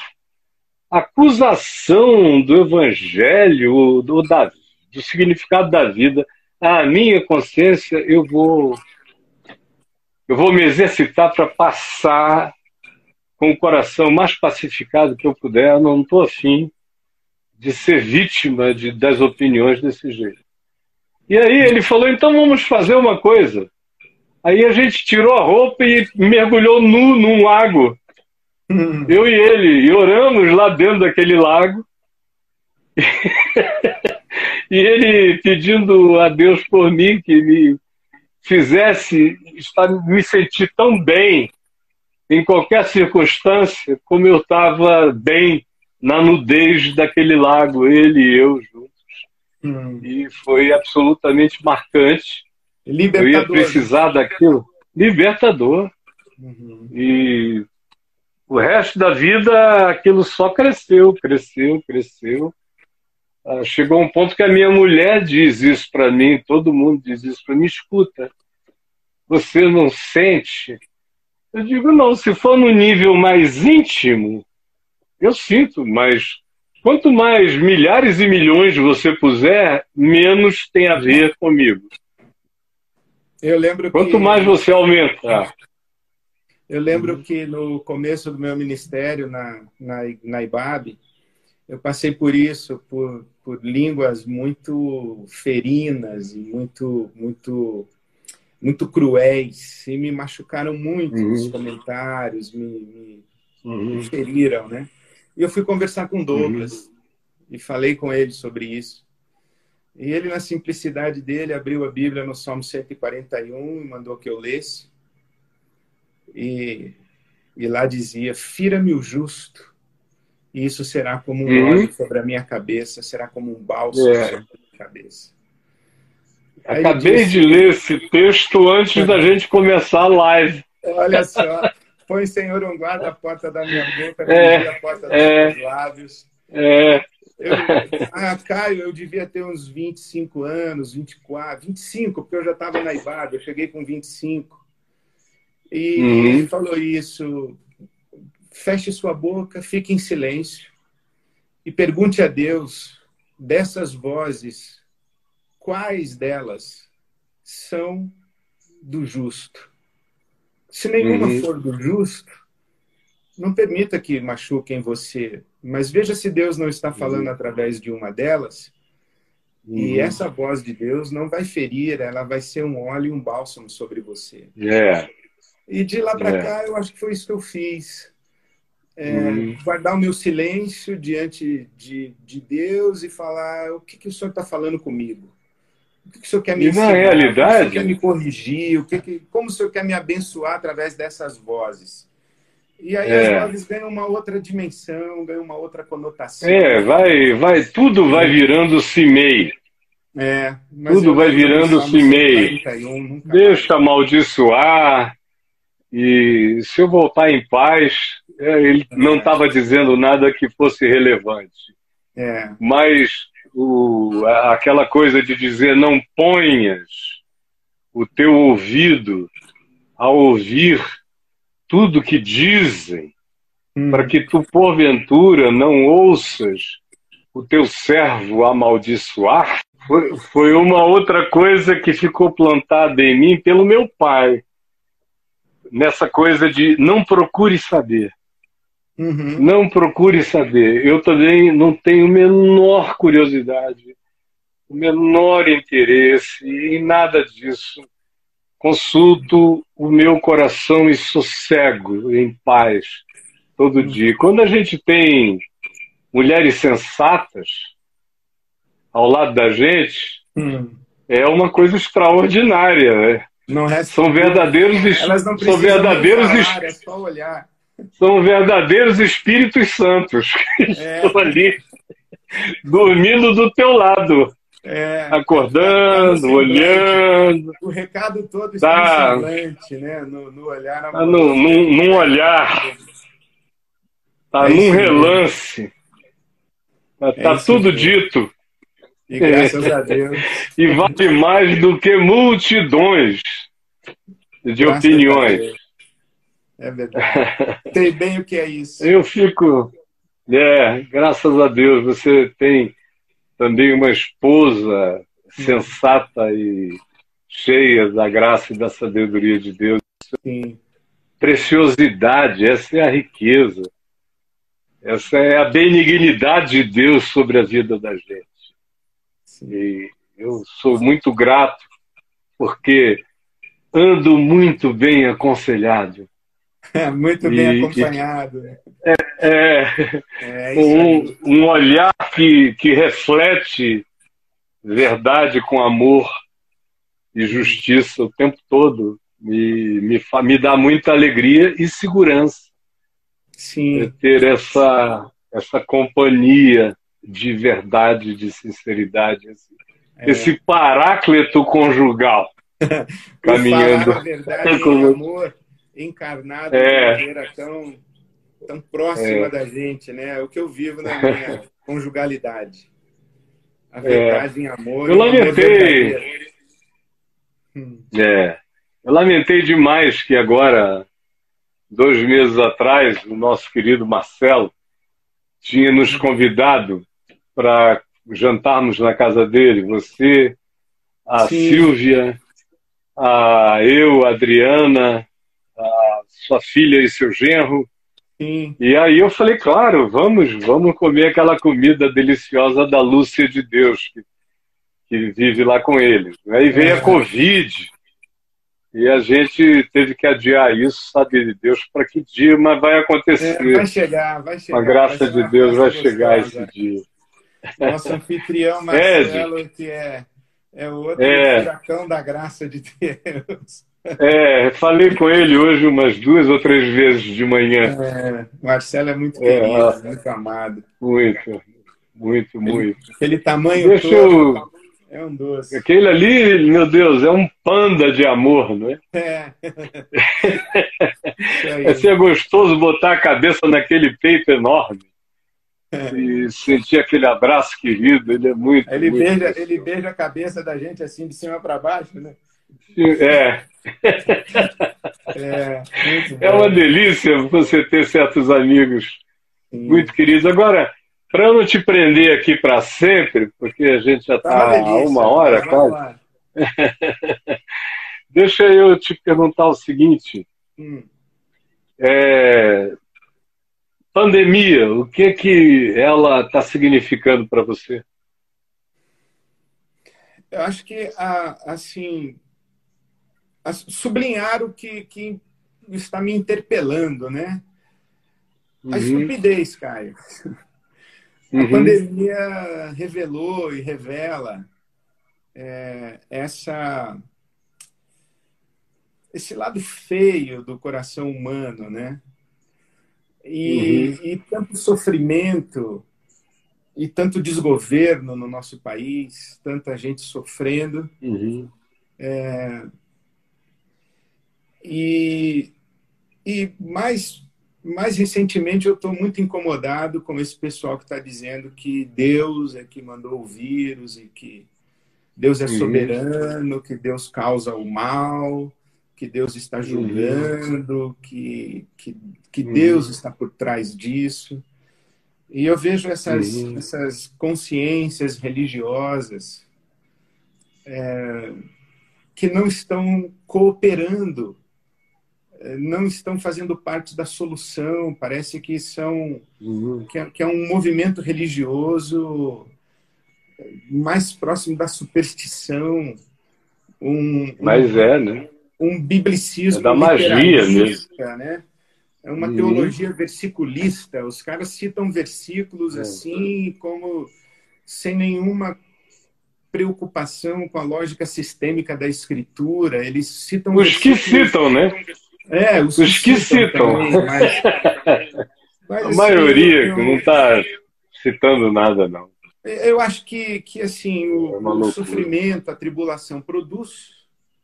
acusação do evangelho, do, da, do significado da vida, a minha consciência, eu vou eu vou me exercitar para passar com o coração mais pacificado que eu puder. Eu não estou afim de ser vítima de, das opiniões desse jeito. E aí ele falou: então vamos fazer uma coisa. Aí a gente tirou a roupa e mergulhou nu num lago. Hum. Eu e ele, e oramos lá dentro daquele lago. e ele pedindo a Deus por mim que me fizesse estar, me sentir tão bem em qualquer circunstância como eu estava bem na nudez daquele lago, ele e eu juntos. Hum. E foi absolutamente marcante Libertador. Eu ia precisar daquilo. Libertador. Uhum. E o resto da vida aquilo só cresceu, cresceu, cresceu. Ah, chegou um ponto que a minha mulher diz isso para mim, todo mundo diz isso para mim, escuta, você não sente? Eu digo, não, se for no nível mais íntimo, eu sinto, mas quanto mais milhares e milhões você puser, menos tem a ver comigo.
Eu lembro
Quanto que... mais você aumentar.
Eu lembro que no começo do meu ministério na, na, na IBAB, eu passei por isso, por, por línguas muito ferinas e muito, muito, muito cruéis, e me machucaram muito uhum. os comentários, me, me, uhum. me, feriram, né? E eu fui conversar com Douglas uhum. e falei com ele sobre isso. E ele, na simplicidade dele, abriu a Bíblia no Salmo 141 e mandou que eu lesse. E, e lá dizia: Fira-me o justo, e isso será como um uhum. óleo sobre a minha cabeça, será como um bálsamo é. sobre a minha cabeça.
Acabei disse, de ler esse texto antes da gente começar a live.
Olha só. Põe, Senhor, um guarda a porta da minha boca, é, a porta dos é, meus lábios.
É.
Eu, ah, Caio, eu devia ter uns 25 anos, 24, 25, porque eu já estava na eu cheguei com 25. E uhum. ele falou isso: feche sua boca, fique em silêncio e pergunte a Deus dessas vozes, quais delas são do justo. Se nenhuma uhum. for do justo, não permita que machuquem você, mas veja se Deus não está falando uhum. através de uma delas. Uhum. E essa voz de Deus não vai ferir, ela vai ser um óleo e um bálsamo sobre você.
Yeah.
E de lá para yeah. cá, eu acho que foi isso que eu fiz. É, uhum. Guardar o meu silêncio diante de, de Deus e falar o que, que o Senhor está falando comigo. O que, que o Senhor quer me ensinar?
Na realidade... O que o
Senhor quer me corrigir? O que, que, como o Senhor quer me abençoar através dessas vozes? E aí é. as vozes ganham uma outra dimensão, ganham uma outra conotação.
É, vai, vai, tudo vai virando CIMEI.
É,
tudo vai virando CIMEI. Deixa amaldiçoar. E se eu voltar em paz, é, ele é. não estava dizendo nada que fosse relevante.
É.
Mas o, aquela coisa de dizer não ponhas o teu ouvido a ouvir tudo que dizem hum. para que tu, porventura, não ouças o teu servo amaldiçoar, foi, foi uma outra coisa que ficou plantada em mim pelo meu pai. Nessa coisa de não procure saber. Uhum. Não procure saber. Eu também não tenho menor curiosidade, o menor interesse em nada disso. Consulto o meu coração e sossego em paz todo uhum. dia. Quando a gente tem mulheres sensatas ao lado da gente, hum. é uma coisa extraordinária. Né? Não são verdadeiros, não são verdadeiros, falar, é só olhar. São verdadeiros Espíritos Santos que é. estão ali dormindo do teu lado. É, acordando, tá olhando.
O recado todo está tá, né? No, no olhar.
Tá num, num olhar. Tá é num relance. Tá, tá tudo mesmo. dito.
E graças a Deus.
e vale mais do que multidões de graças opiniões.
É verdade. Sei bem o que é isso.
Eu fico. É, graças a Deus, você tem também uma esposa sensata e cheia da graça e da sabedoria de Deus. Sim. Preciosidade, essa é a riqueza. Essa é a benignidade de Deus sobre a vida da gente. Sim. E eu sou muito grato porque ando muito bem aconselhado.
É, muito bem e, acompanhado. Né?
É, é, é um, um, olhar que, que reflete verdade com amor e justiça o tempo todo me, me, me dá muita alegria e segurança. Sim. É ter essa, essa companhia de verdade, de sinceridade. Assim. É. Esse paráclito conjugal caminhando.
Falar a verdade com amor encarnado é. de maneira tão, tão próxima é. da gente, né? O que eu vivo na minha conjugalidade. A verdade é. em amor.
Eu lamentei. Hum. É. Eu lamentei demais que agora dois meses atrás, o nosso querido Marcelo tinha nos convidado para jantarmos na casa dele. Você, a Sim. Silvia, a eu, a Adriana, a sua filha e seu genro. Sim. E aí eu falei, claro, vamos, vamos comer aquela comida deliciosa da Lúcia de Deus, que, que vive lá com eles. Aí veio é. a Covid. E a gente teve que adiar isso, sabe de Deus, para que dia, mas vai acontecer.
É, vai chegar, vai chegar.
A graça de Deus vai chegar esse dia.
Nosso anfitrião é, Marcelo, é, que é, é o outro é. furacão da graça de Deus.
É, falei com ele hoje umas duas ou três vezes de manhã.
É, Marcelo é muito é, querido, é, muito amado.
Muito, muito, muito.
Aquele tamanho Deixa todo. Eu é um doce.
Aquele ali, meu Deus, é um panda de amor, não é? É. é ser gostoso botar a cabeça naquele peito enorme. É. E sentir aquele abraço querido, ele é muito.
Ele,
muito
beija, ele beija a cabeça da gente assim de cima para baixo, né?
É. É, é uma delícia você ter certos amigos Sim. muito queridos. Agora, para eu não te prender aqui para sempre, porque a gente já está tá há uma hora quase. Deixa eu te perguntar o seguinte. Hum. É, pandemia, o que que ela está significando para você?
Eu acho que assim sublinhar o que, que está me interpelando, né? A uhum. estupidez, Caio. Uhum. A pandemia revelou e revela é, essa esse lado feio do coração humano, né? E, uhum. e, tanto sofrimento e tanto desgoverno no nosso país, tanta gente sofrendo. Uhum. É, e, e mais mais recentemente eu estou muito incomodado com esse pessoal que está dizendo que Deus é que mandou o vírus e que Deus é soberano, que Deus causa o mal, que Deus está julgando, que, que, que Deus está por trás disso. E eu vejo essas, uhum. essas consciências religiosas é, que não estão cooperando, não estão fazendo parte da solução. Parece que são uhum. que, é, que é um movimento religioso mais próximo da superstição. Um,
Mas
um,
é, né?
Um biblicismo. É
da magia mesmo.
Né? É uma uhum. teologia versiculista. Os caras citam versículos é. assim, como sem nenhuma preocupação com a lógica sistêmica da escritura. Eles citam.
Os que citam, né?
É, os,
os que, citam. Também, mas... mas, a assim, maioria eu... não está citando nada, não.
Eu acho que, que assim, o, é o sofrimento, a tribulação produz,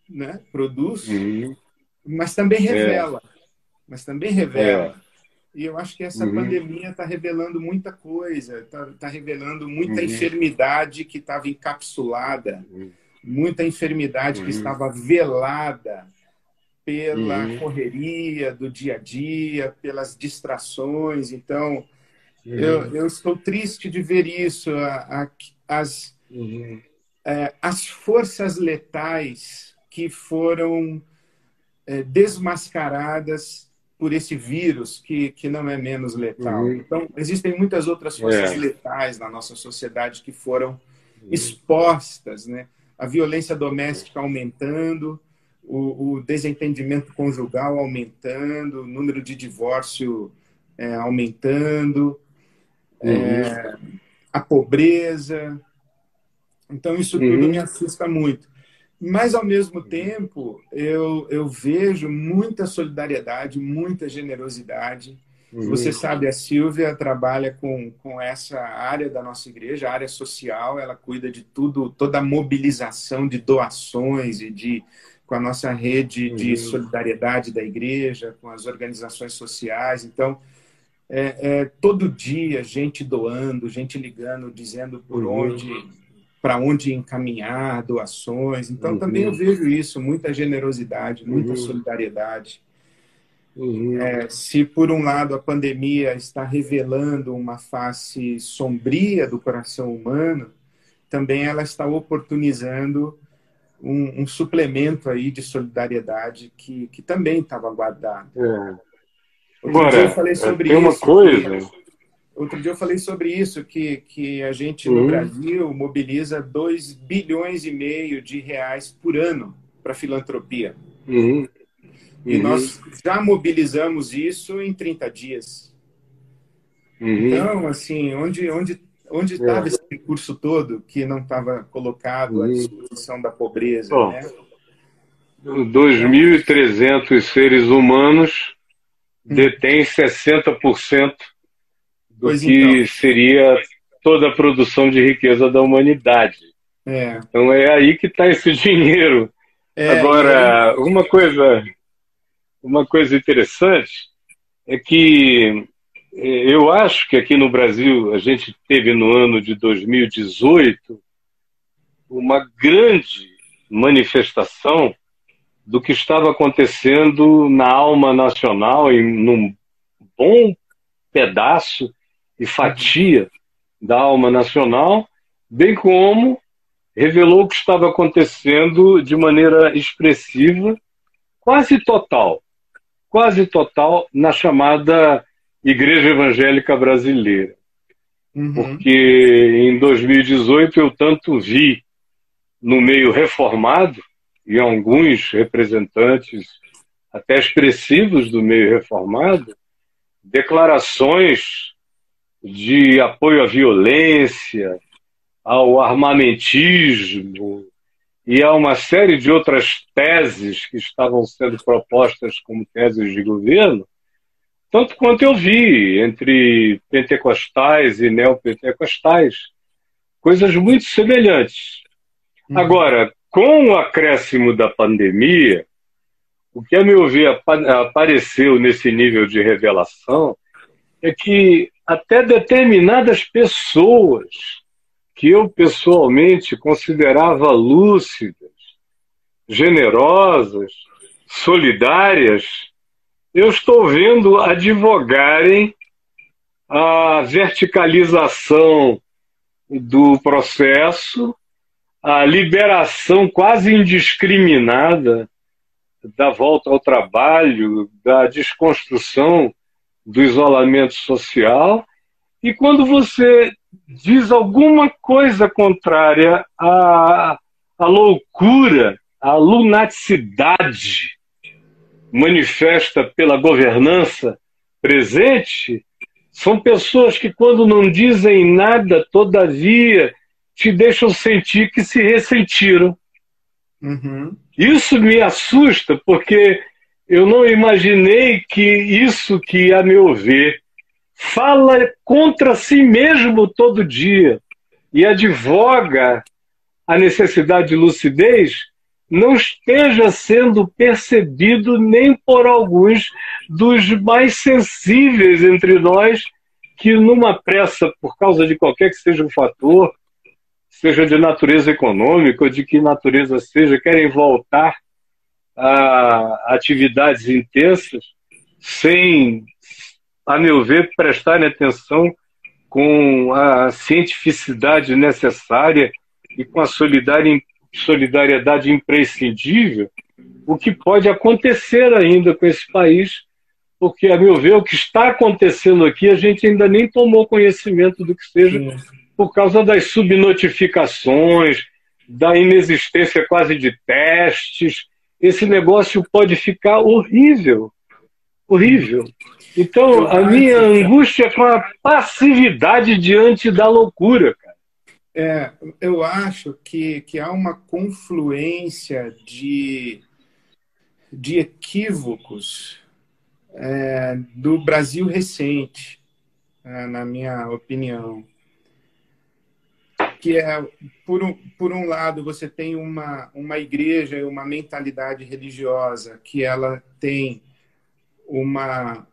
né? Produz, uhum. mas também revela. É mas também revela. É. E eu acho que essa uhum. pandemia está revelando muita coisa, está tá revelando muita uhum. enfermidade que estava encapsulada, uhum. muita enfermidade que uhum. estava velada pela uhum. correria do dia a dia, pelas distrações. Então, eu, uhum. eu, estou triste de ver isso. A, a, as, é, as forças letais que foram é, desmascaradas por esse vírus que, que não é menos letal. Uhum. Então, existem muitas outras forças é. letais na nossa sociedade que foram uhum. expostas, né? A violência doméstica aumentando, o, o desentendimento conjugal aumentando, o número de divórcio é, aumentando, é, uhum. é, a pobreza. Então, isso tudo uhum. me assusta muito. Mas, ao mesmo tempo, eu, eu vejo muita solidariedade, muita generosidade. Uhum. Você sabe, a Silvia trabalha com, com essa área da nossa igreja, a área social, ela cuida de tudo, toda a mobilização de doações e de com a nossa rede de uhum. solidariedade da igreja, com as organizações sociais. Então, é, é, todo dia gente doando, gente ligando, dizendo por uhum. onde para onde encaminhar doações. Então, uhum. também eu vejo isso, muita generosidade, muita uhum. solidariedade. Uhum. É, se, por um lado, a pandemia está revelando uma face sombria do coração humano, também ela está oportunizando um, um suplemento aí de solidariedade que, que também estava guardado.
É. Agora, eu falei sobre tem uma isso, coisa... Que,
Outro dia eu falei sobre isso, que, que a gente no uhum. Brasil mobiliza 2 bilhões e meio de reais por ano para filantropia.
Uhum.
E uhum. nós já mobilizamos isso em 30 dias. Uhum. Então, assim, onde onde onde estava é. esse recurso todo que não estava colocado à disposição da pobreza, Bom, né?
2.300 seres humanos hum. detêm 60% do pois que então. seria toda a produção de riqueza da humanidade.
É.
Então é aí que está esse dinheiro. É, Agora, é... uma coisa, uma coisa interessante é que é, eu acho que aqui no Brasil a gente teve no ano de 2018 uma grande manifestação do que estava acontecendo na alma nacional em num bom pedaço e fatia da alma nacional, bem como revelou o que estava acontecendo de maneira expressiva, quase total, quase total na chamada Igreja Evangélica Brasileira. Uhum. Porque em 2018 eu tanto vi no meio reformado, e alguns representantes até expressivos do meio reformado, declarações de apoio à violência, ao armamentismo e a uma série de outras teses que estavam sendo propostas como teses de governo, tanto quanto eu vi entre pentecostais e neopentecostais, coisas muito semelhantes. Uhum. Agora, com o acréscimo da pandemia, o que, a meu ver, apareceu nesse nível de revelação é que até determinadas pessoas que eu pessoalmente considerava lúcidas, generosas, solidárias, eu estou vendo advogarem a verticalização do processo, a liberação quase indiscriminada da volta ao trabalho, da desconstrução do isolamento social. E quando você diz alguma coisa contrária à, à loucura, à lunaticidade manifesta pela governança presente, são pessoas que, quando não dizem nada, todavia te deixam sentir que se ressentiram. Uhum. Isso me assusta, porque eu não imaginei que isso que, a meu ver, fala contra si mesmo todo dia e advoga a necessidade de lucidez, não esteja sendo percebido nem por alguns dos mais sensíveis entre nós que, numa pressa, por causa de qualquer que seja o fator, seja de natureza econômica ou de que natureza seja, querem voltar a atividades intensas sem, a meu ver, prestarem atenção com a cientificidade necessária e com a solidariedade imprescindível, o que pode acontecer ainda com esse país, porque, a meu ver, o que está acontecendo aqui, a gente ainda nem tomou conhecimento do que seja, por causa das subnotificações, da inexistência quase de testes. Esse negócio pode ficar horrível. Horrível. Então, a minha angústia é com a passividade diante da loucura, cara.
É, eu acho que, que há uma confluência de, de equívocos é, do Brasil recente, é, na minha opinião. Que é, por um, por um lado, você tem uma, uma igreja e uma mentalidade religiosa que ela tem uma,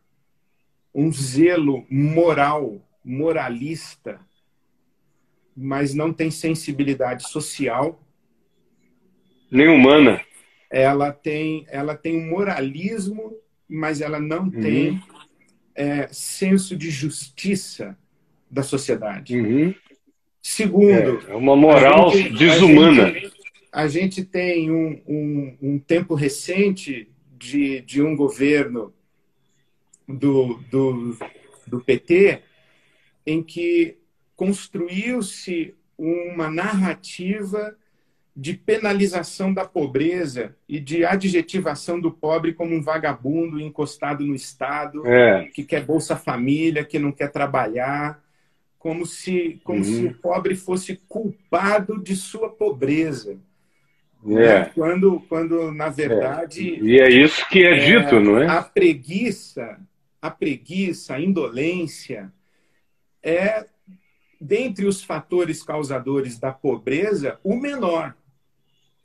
um zelo moral, moralista, mas não tem sensibilidade social.
Nem humana.
Ela tem, ela tem um moralismo, mas ela não uhum. tem é, senso de justiça da sociedade.
Uhum.
Segundo,
é, é uma moral gente, desumana.
A gente, a gente tem um, um, um, tempo recente de, de um governo do, do, do PT em que construiu-se uma narrativa de penalização da pobreza e de adjetivação do pobre como um vagabundo encostado no Estado, é. que quer Bolsa Família, que não quer trabalhar, como se, como uhum. se o pobre fosse culpado de sua pobreza. É. Né? Quando, quando, na verdade.
É. E é isso que é, é, dito, não é?
A preguiça, a preguiça, a indolência é, dentre os fatores causadores da pobreza, o menor.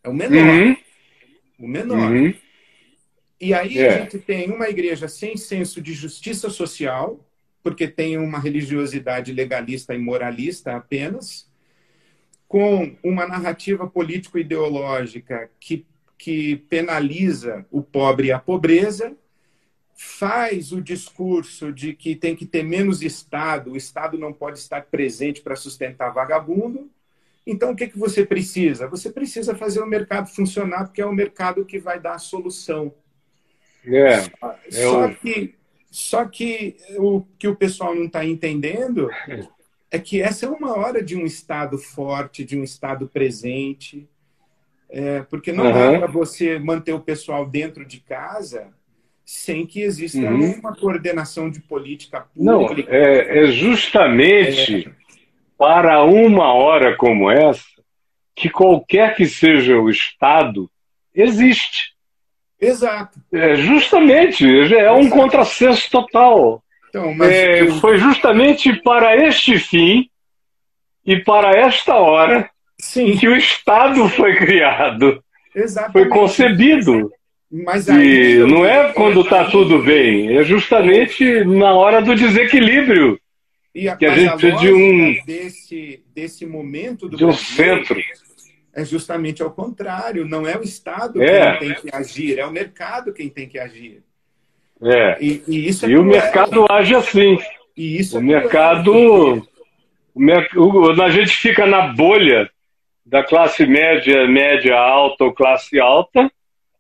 É o menor. Uhum. O menor. Uhum. E aí a é. gente tem uma igreja sem senso de justiça social, porque tem uma religiosidade legalista e moralista apenas, com uma narrativa político-ideológica que, que penaliza o pobre e a pobreza, faz o discurso de que tem que ter menos Estado, o Estado não pode estar presente para sustentar vagabundo. Então, o que, que você precisa? Você precisa fazer o mercado funcionar, porque é o mercado que vai dar a solução.
É,
só, é só que só que o que o pessoal não está entendendo é que essa é uma hora de um Estado forte, de um Estado presente, é, porque não uhum. dá para você manter o pessoal dentro de casa sem que exista uhum. uma coordenação de política
pública. Não, é, é justamente é... para uma hora como essa que qualquer que seja o Estado existe.
Exato.
É, justamente, é um contrassenso total. Então, mas... é, foi justamente para este fim e para esta hora Sim. que o Estado foi criado. Exatamente. Foi concebido. Mas aí, e não é quando está tudo bem, é justamente na hora do desequilíbrio.
E a, que a gente precisa de um desse, desse momento do
de um Brasil, centro
é justamente ao contrário. Não é o Estado é. quem tem que agir, é o mercado quem tem que agir.
É. E, e isso é e o mercado age assim. E isso o é mercado. O, a gente fica na bolha da classe média, média alta ou classe alta.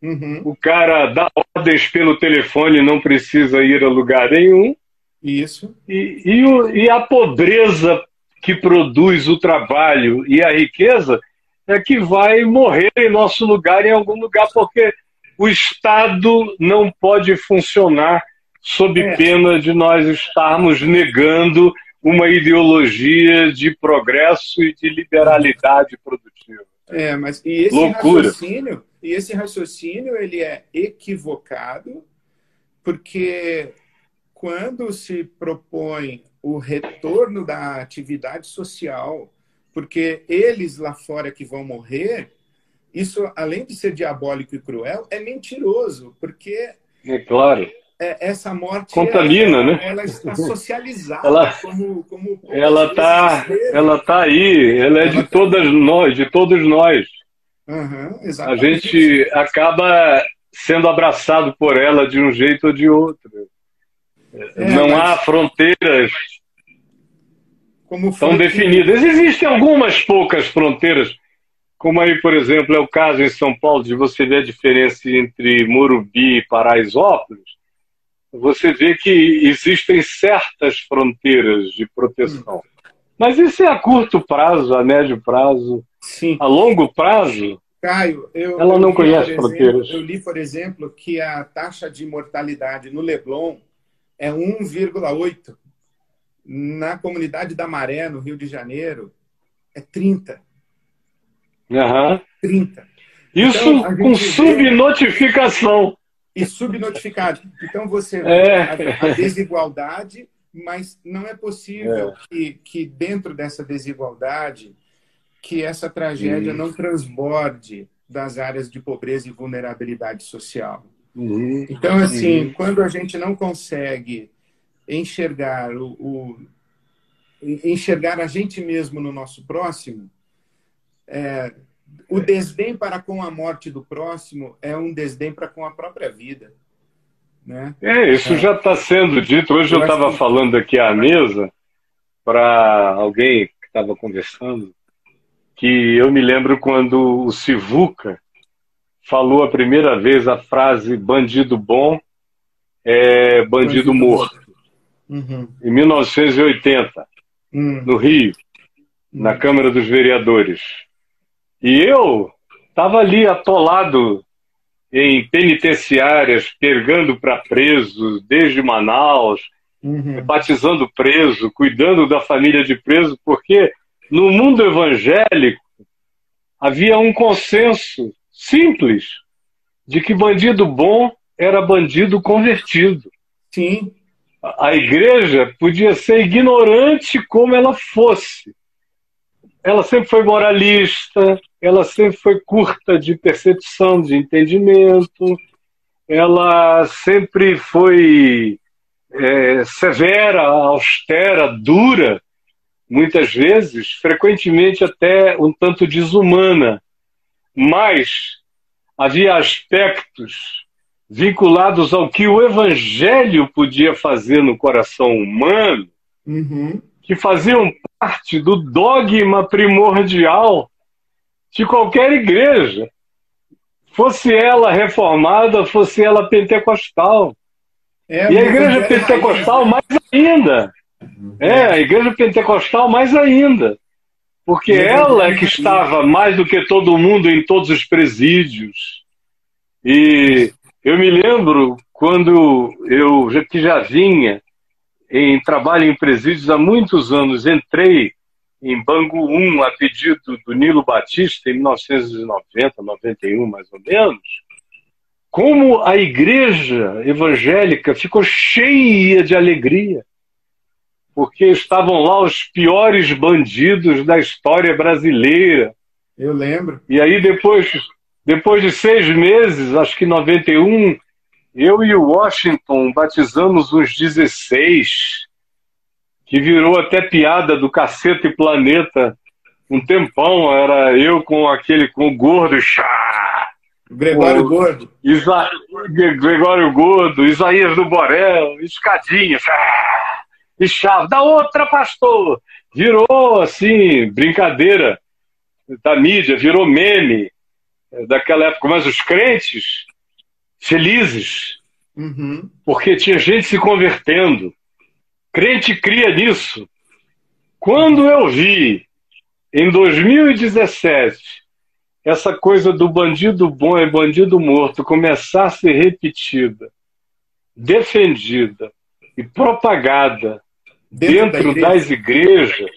Uhum. O cara dá ordens pelo telefone, não precisa ir a lugar nenhum.
Isso.
E, e, o, e a pobreza que produz o trabalho e a riqueza é que vai morrer em nosso lugar, em algum lugar, porque o Estado não pode funcionar sob é. pena de nós estarmos negando uma ideologia de progresso e de liberalidade produtiva.
É, mas e esse Loucura. raciocínio, e esse raciocínio ele é equivocado, porque quando se propõe o retorno da atividade social, porque eles lá fora que vão morrer, isso além de ser diabólico e cruel, é mentiroso, porque
é claro
é, essa morte
contamina, ela, né?
Ela está socializada ela, como, como
ela está ela tá aí, ela é ela de tá... todas nós, de todos nós.
Uhum,
a gente acaba sendo abraçado por ela de um jeito ou de outro. É, Não mas... há fronteiras tão definidas. Existem algumas poucas fronteiras, como aí, por exemplo, é o caso em São Paulo de você ver a diferença entre Morumbi e Paraisópolis você vê que existem certas fronteiras de proteção. Mas isso é a curto prazo, a médio prazo.
Sim.
A longo prazo,
Caio, eu,
ela não
li,
conhece
exemplo,
fronteiras.
Eu li, por exemplo, que a taxa de mortalidade no Leblon é 1,8. Na comunidade da Maré, no Rio de Janeiro, é 30.
Uhum.
30.
Isso então, com subnotificação
e subnotificado. Então você vê é. a, a, desigualdade, mas não é possível é. Que, que dentro dessa desigualdade que essa tragédia uhum. não transborde das áreas de pobreza e vulnerabilidade social. Uhum. Então, assim, uhum. quando a gente não consegue enxergar o, o, enxergar a gente mesmo no nosso próximo, é, o desdém para com a morte do próximo é um desdém para com a própria vida. Né?
É, isso é. já está sendo dito. Hoje eu estava que... falando aqui à mesa para alguém que estava conversando que eu me lembro quando o Sivuca falou a primeira vez a frase bandido bom é bandido, bandido morto. Uhum. Em 1980, uhum. no Rio, uhum. na Câmara dos Vereadores. E eu estava ali atolado em penitenciárias, pegando para presos, desde Manaus, uhum. batizando preso, cuidando da família de preso, porque no mundo evangélico havia um consenso simples de que bandido bom era bandido convertido.
Sim.
A igreja podia ser ignorante como ela fosse. Ela sempre foi moralista, ela sempre foi curta de percepção, de entendimento, ela sempre foi é, severa, austera, dura, muitas vezes, frequentemente até um tanto desumana. Mas havia aspectos vinculados ao que o evangelho podia fazer no coração humano, uhum. que faziam parte do dogma primordial de qualquer igreja, fosse ela reformada, fosse ela pentecostal. É, e a igreja pentecostal mais ainda. É, a igreja pentecostal mais ainda. Porque ela é que estava mais do que todo mundo em todos os presídios. E eu me lembro quando eu, que já vinha em trabalho em presídios há muitos anos, entrei em Bangu 1, a pedido do Nilo Batista, em 1990, 91 mais ou menos, como a igreja evangélica ficou cheia de alegria, porque estavam lá os piores bandidos da história brasileira.
Eu lembro.
E aí, depois, depois de seis meses, acho que 91, eu e o Washington batizamos uns 16 que virou até piada do Cacete Planeta um tempão, era eu com aquele, com o gordo, chá,
Gregório o, Gordo.
Isa, Gregório Gordo, Isaías do Borel, Escadinha, chá, e chá, da outra, pastor. Virou, assim, brincadeira da mídia, virou meme daquela época. Mas os crentes, felizes, uhum. porque tinha gente se convertendo. Crente cria nisso. Quando eu vi, em 2017, essa coisa do bandido bom e bandido morto começar a ser repetida, defendida e propagada dentro, dentro da das igrejas,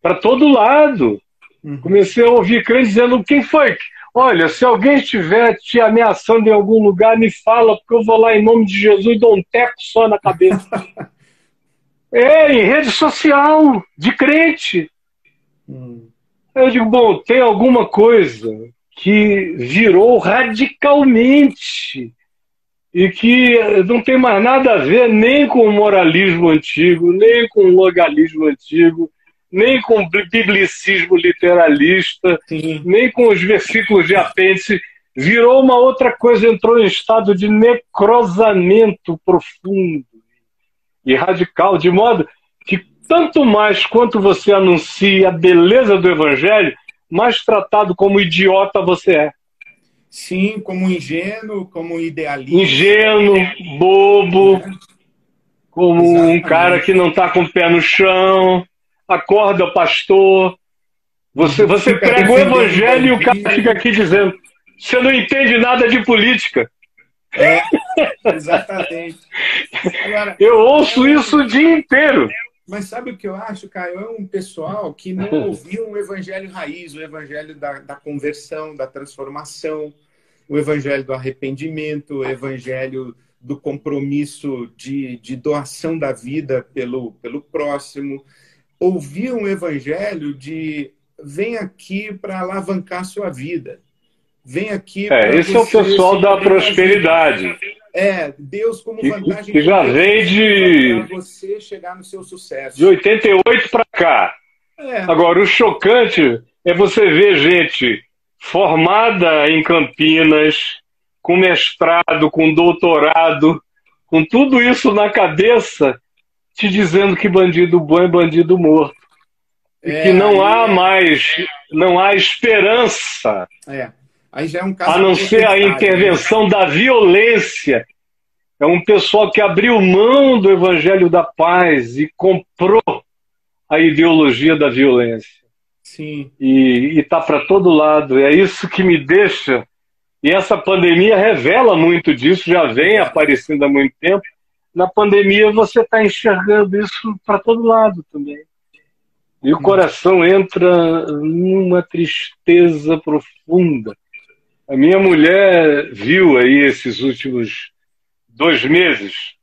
para todo lado. Uhum. Comecei a ouvir crentes dizendo: quem foi? Olha, se alguém estiver te ameaçando em algum lugar, me fala, porque eu vou lá em nome de Jesus e dou um teco só na cabeça. É, em rede social, de crente. Hum. Eu digo, bom, tem alguma coisa que virou radicalmente e que não tem mais nada a ver nem com o moralismo antigo, nem com o legalismo antigo, nem com o biblicismo literalista, Sim. nem com os versículos de apêndice. Virou uma outra coisa, entrou em estado de necrosamento profundo e radical, de modo que tanto mais quanto você anuncia a beleza do evangelho, mais tratado como idiota você é.
Sim, como ingênuo, como idealista.
Ingênuo, bobo, como Exatamente. um cara que não está com o pé no chão, acorda, pastor. Você, você prega o evangelho e o cara fica aqui dizendo: você não entende nada de política.
É, exatamente.
Agora, eu ouço isso o dia inteiro.
Mas sabe o que eu acho, Caio? É um pessoal que não ouviu um evangelho raiz, o evangelho da, da conversão, da transformação, o evangelho do arrependimento, o evangelho do compromisso de, de doação da vida pelo, pelo próximo. Ouvir um evangelho de vem aqui para alavancar sua vida. Vem aqui.
É, esse é o pessoal da prosperidade.
É, Deus como vantagem.
Que já vem de.
você chegar no seu sucesso.
De 88 para cá. É. Agora, o chocante é você ver gente formada em Campinas, com mestrado, com doutorado, com tudo isso na cabeça, te dizendo que bandido bom é bandido morto. É, e que não há é. mais, não há esperança.
É. Aí já é um caso
a não ser a né? intervenção né? da violência. É um pessoal que abriu mão do evangelho da paz e comprou a ideologia da violência.
Sim.
E está para todo lado. É isso que me deixa. E essa pandemia revela muito disso, já vem aparecendo há muito tempo. Na pandemia você está enxergando isso para todo lado também. E o coração entra numa tristeza profunda. A minha mulher viu aí esses últimos dois meses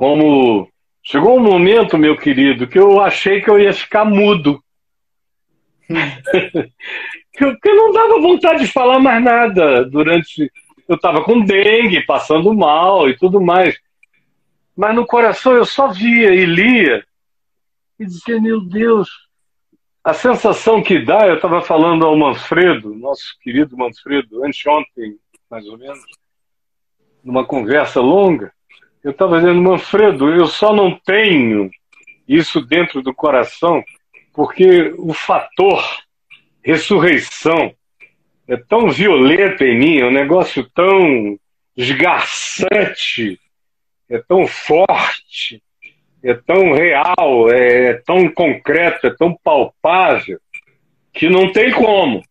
como chegou um momento, meu querido, que eu achei que eu ia ficar mudo. Porque não dava vontade de falar mais nada durante. Eu estava com dengue, passando mal e tudo mais. Mas no coração eu só via e lia e dizia: Meu Deus, a sensação que dá, eu estava falando ao Manfredo, nosso querido Manfredo, anteontem, mais ou menos, numa conversa longa, eu estava dizendo, Manfredo, eu só não tenho isso dentro do coração porque o fator ressurreição é tão violento em mim, é um negócio tão esgarçante, é tão forte, é tão real, é tão concreto, é tão palpável, que não tem como.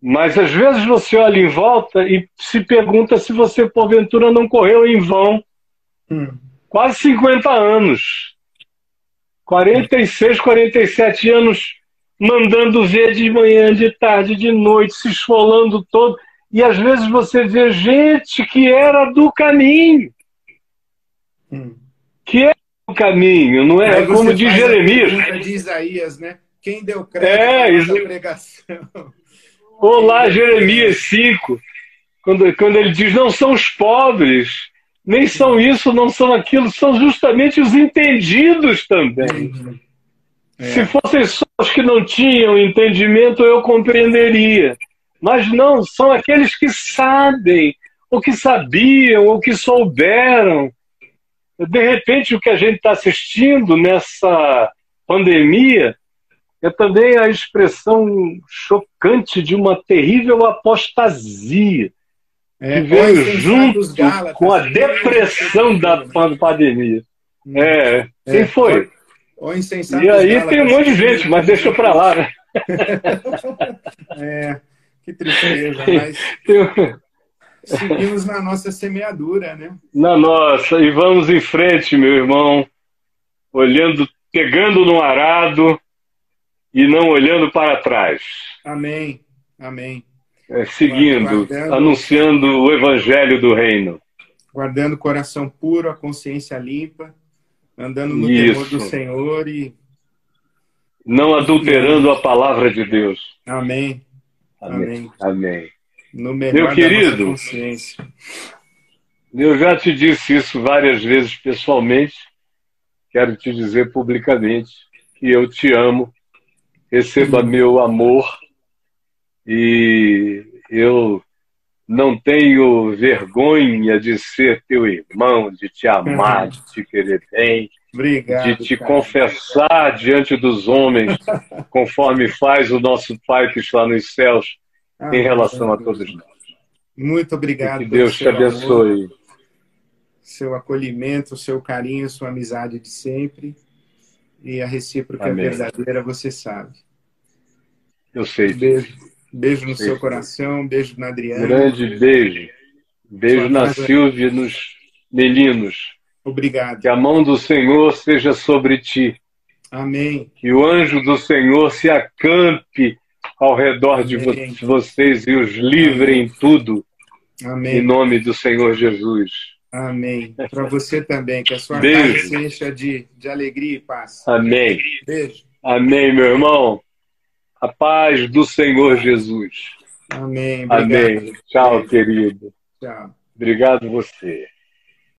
Mas às vezes você olha em volta e se pergunta se você, porventura, não correu em vão hum. quase 50 anos. 46, 47 anos mandando ver de manhã, de tarde, de noite, se esfolando todo. E às vezes você vê gente que era do caminho. Hum. Que caminho, não é? Como diz Jeremias.
de Isaías, né? Quem deu crédito é, isso... pregação?
Olá, Jeremias 5, quando, quando ele diz: não são os pobres, nem são isso, não são aquilo, são justamente os entendidos também. É. Se fossem só Os que não tinham entendimento eu compreenderia. Mas não, são aqueles que sabem, ou que sabiam, ou que souberam. De repente, o que a gente está assistindo nessa pandemia é também a expressão chocante de uma terrível apostasia é, que veio junto com a depressão da pandemia. Hum. É, quem é, foi?
O,
e aí tem um monte de gente, mas deixa para lá, né?
é, que tristeza, mas seguimos na nossa semeadura, né?
Na nossa, e vamos em frente, meu irmão, olhando, pegando no arado e não olhando para trás.
Amém, amém.
É, seguindo, guardando, anunciando o evangelho do reino.
Guardando o coração puro, a consciência limpa, andando no Isso. temor do Senhor e.
Não adulterando a palavra de Deus.
Amém.
Amém. Amém.
No melhor
Meu querido, eu já te disse isso várias vezes pessoalmente. Quero te dizer publicamente que eu te amo receba meu amor e eu não tenho vergonha de ser teu irmão, de te amar, de te querer bem,
Obrigado,
de te cara. confessar diante dos homens, conforme faz o nosso Pai que está nos céus, ah, em relação a todos nós.
Muito obrigado.
E que Deus te abençoe.
Amor, seu acolhimento, seu carinho, sua amizade de sempre. E a recíproca Amém. verdadeira, você sabe.
Eu sei.
Beijo. Beijo no seu coração, beijo na Adriana.
Grande beijo. Beijo na. Silvia e nos meninos.
Obrigado.
Que a mão do Senhor seja sobre ti.
Amém.
Que o anjo do Senhor se acampe ao redor de vocês e os livre Amém. em tudo.
Amém.
Em nome do Senhor Jesus.
Amém. Para você também, que a sua Beijo. casa se encha de, de alegria e paz.
Amém.
Beijo.
Amém, meu irmão. A paz do Senhor Jesus.
Amém.
Obrigado. Amém. Tchau, querido.
Tchau.
Obrigado você.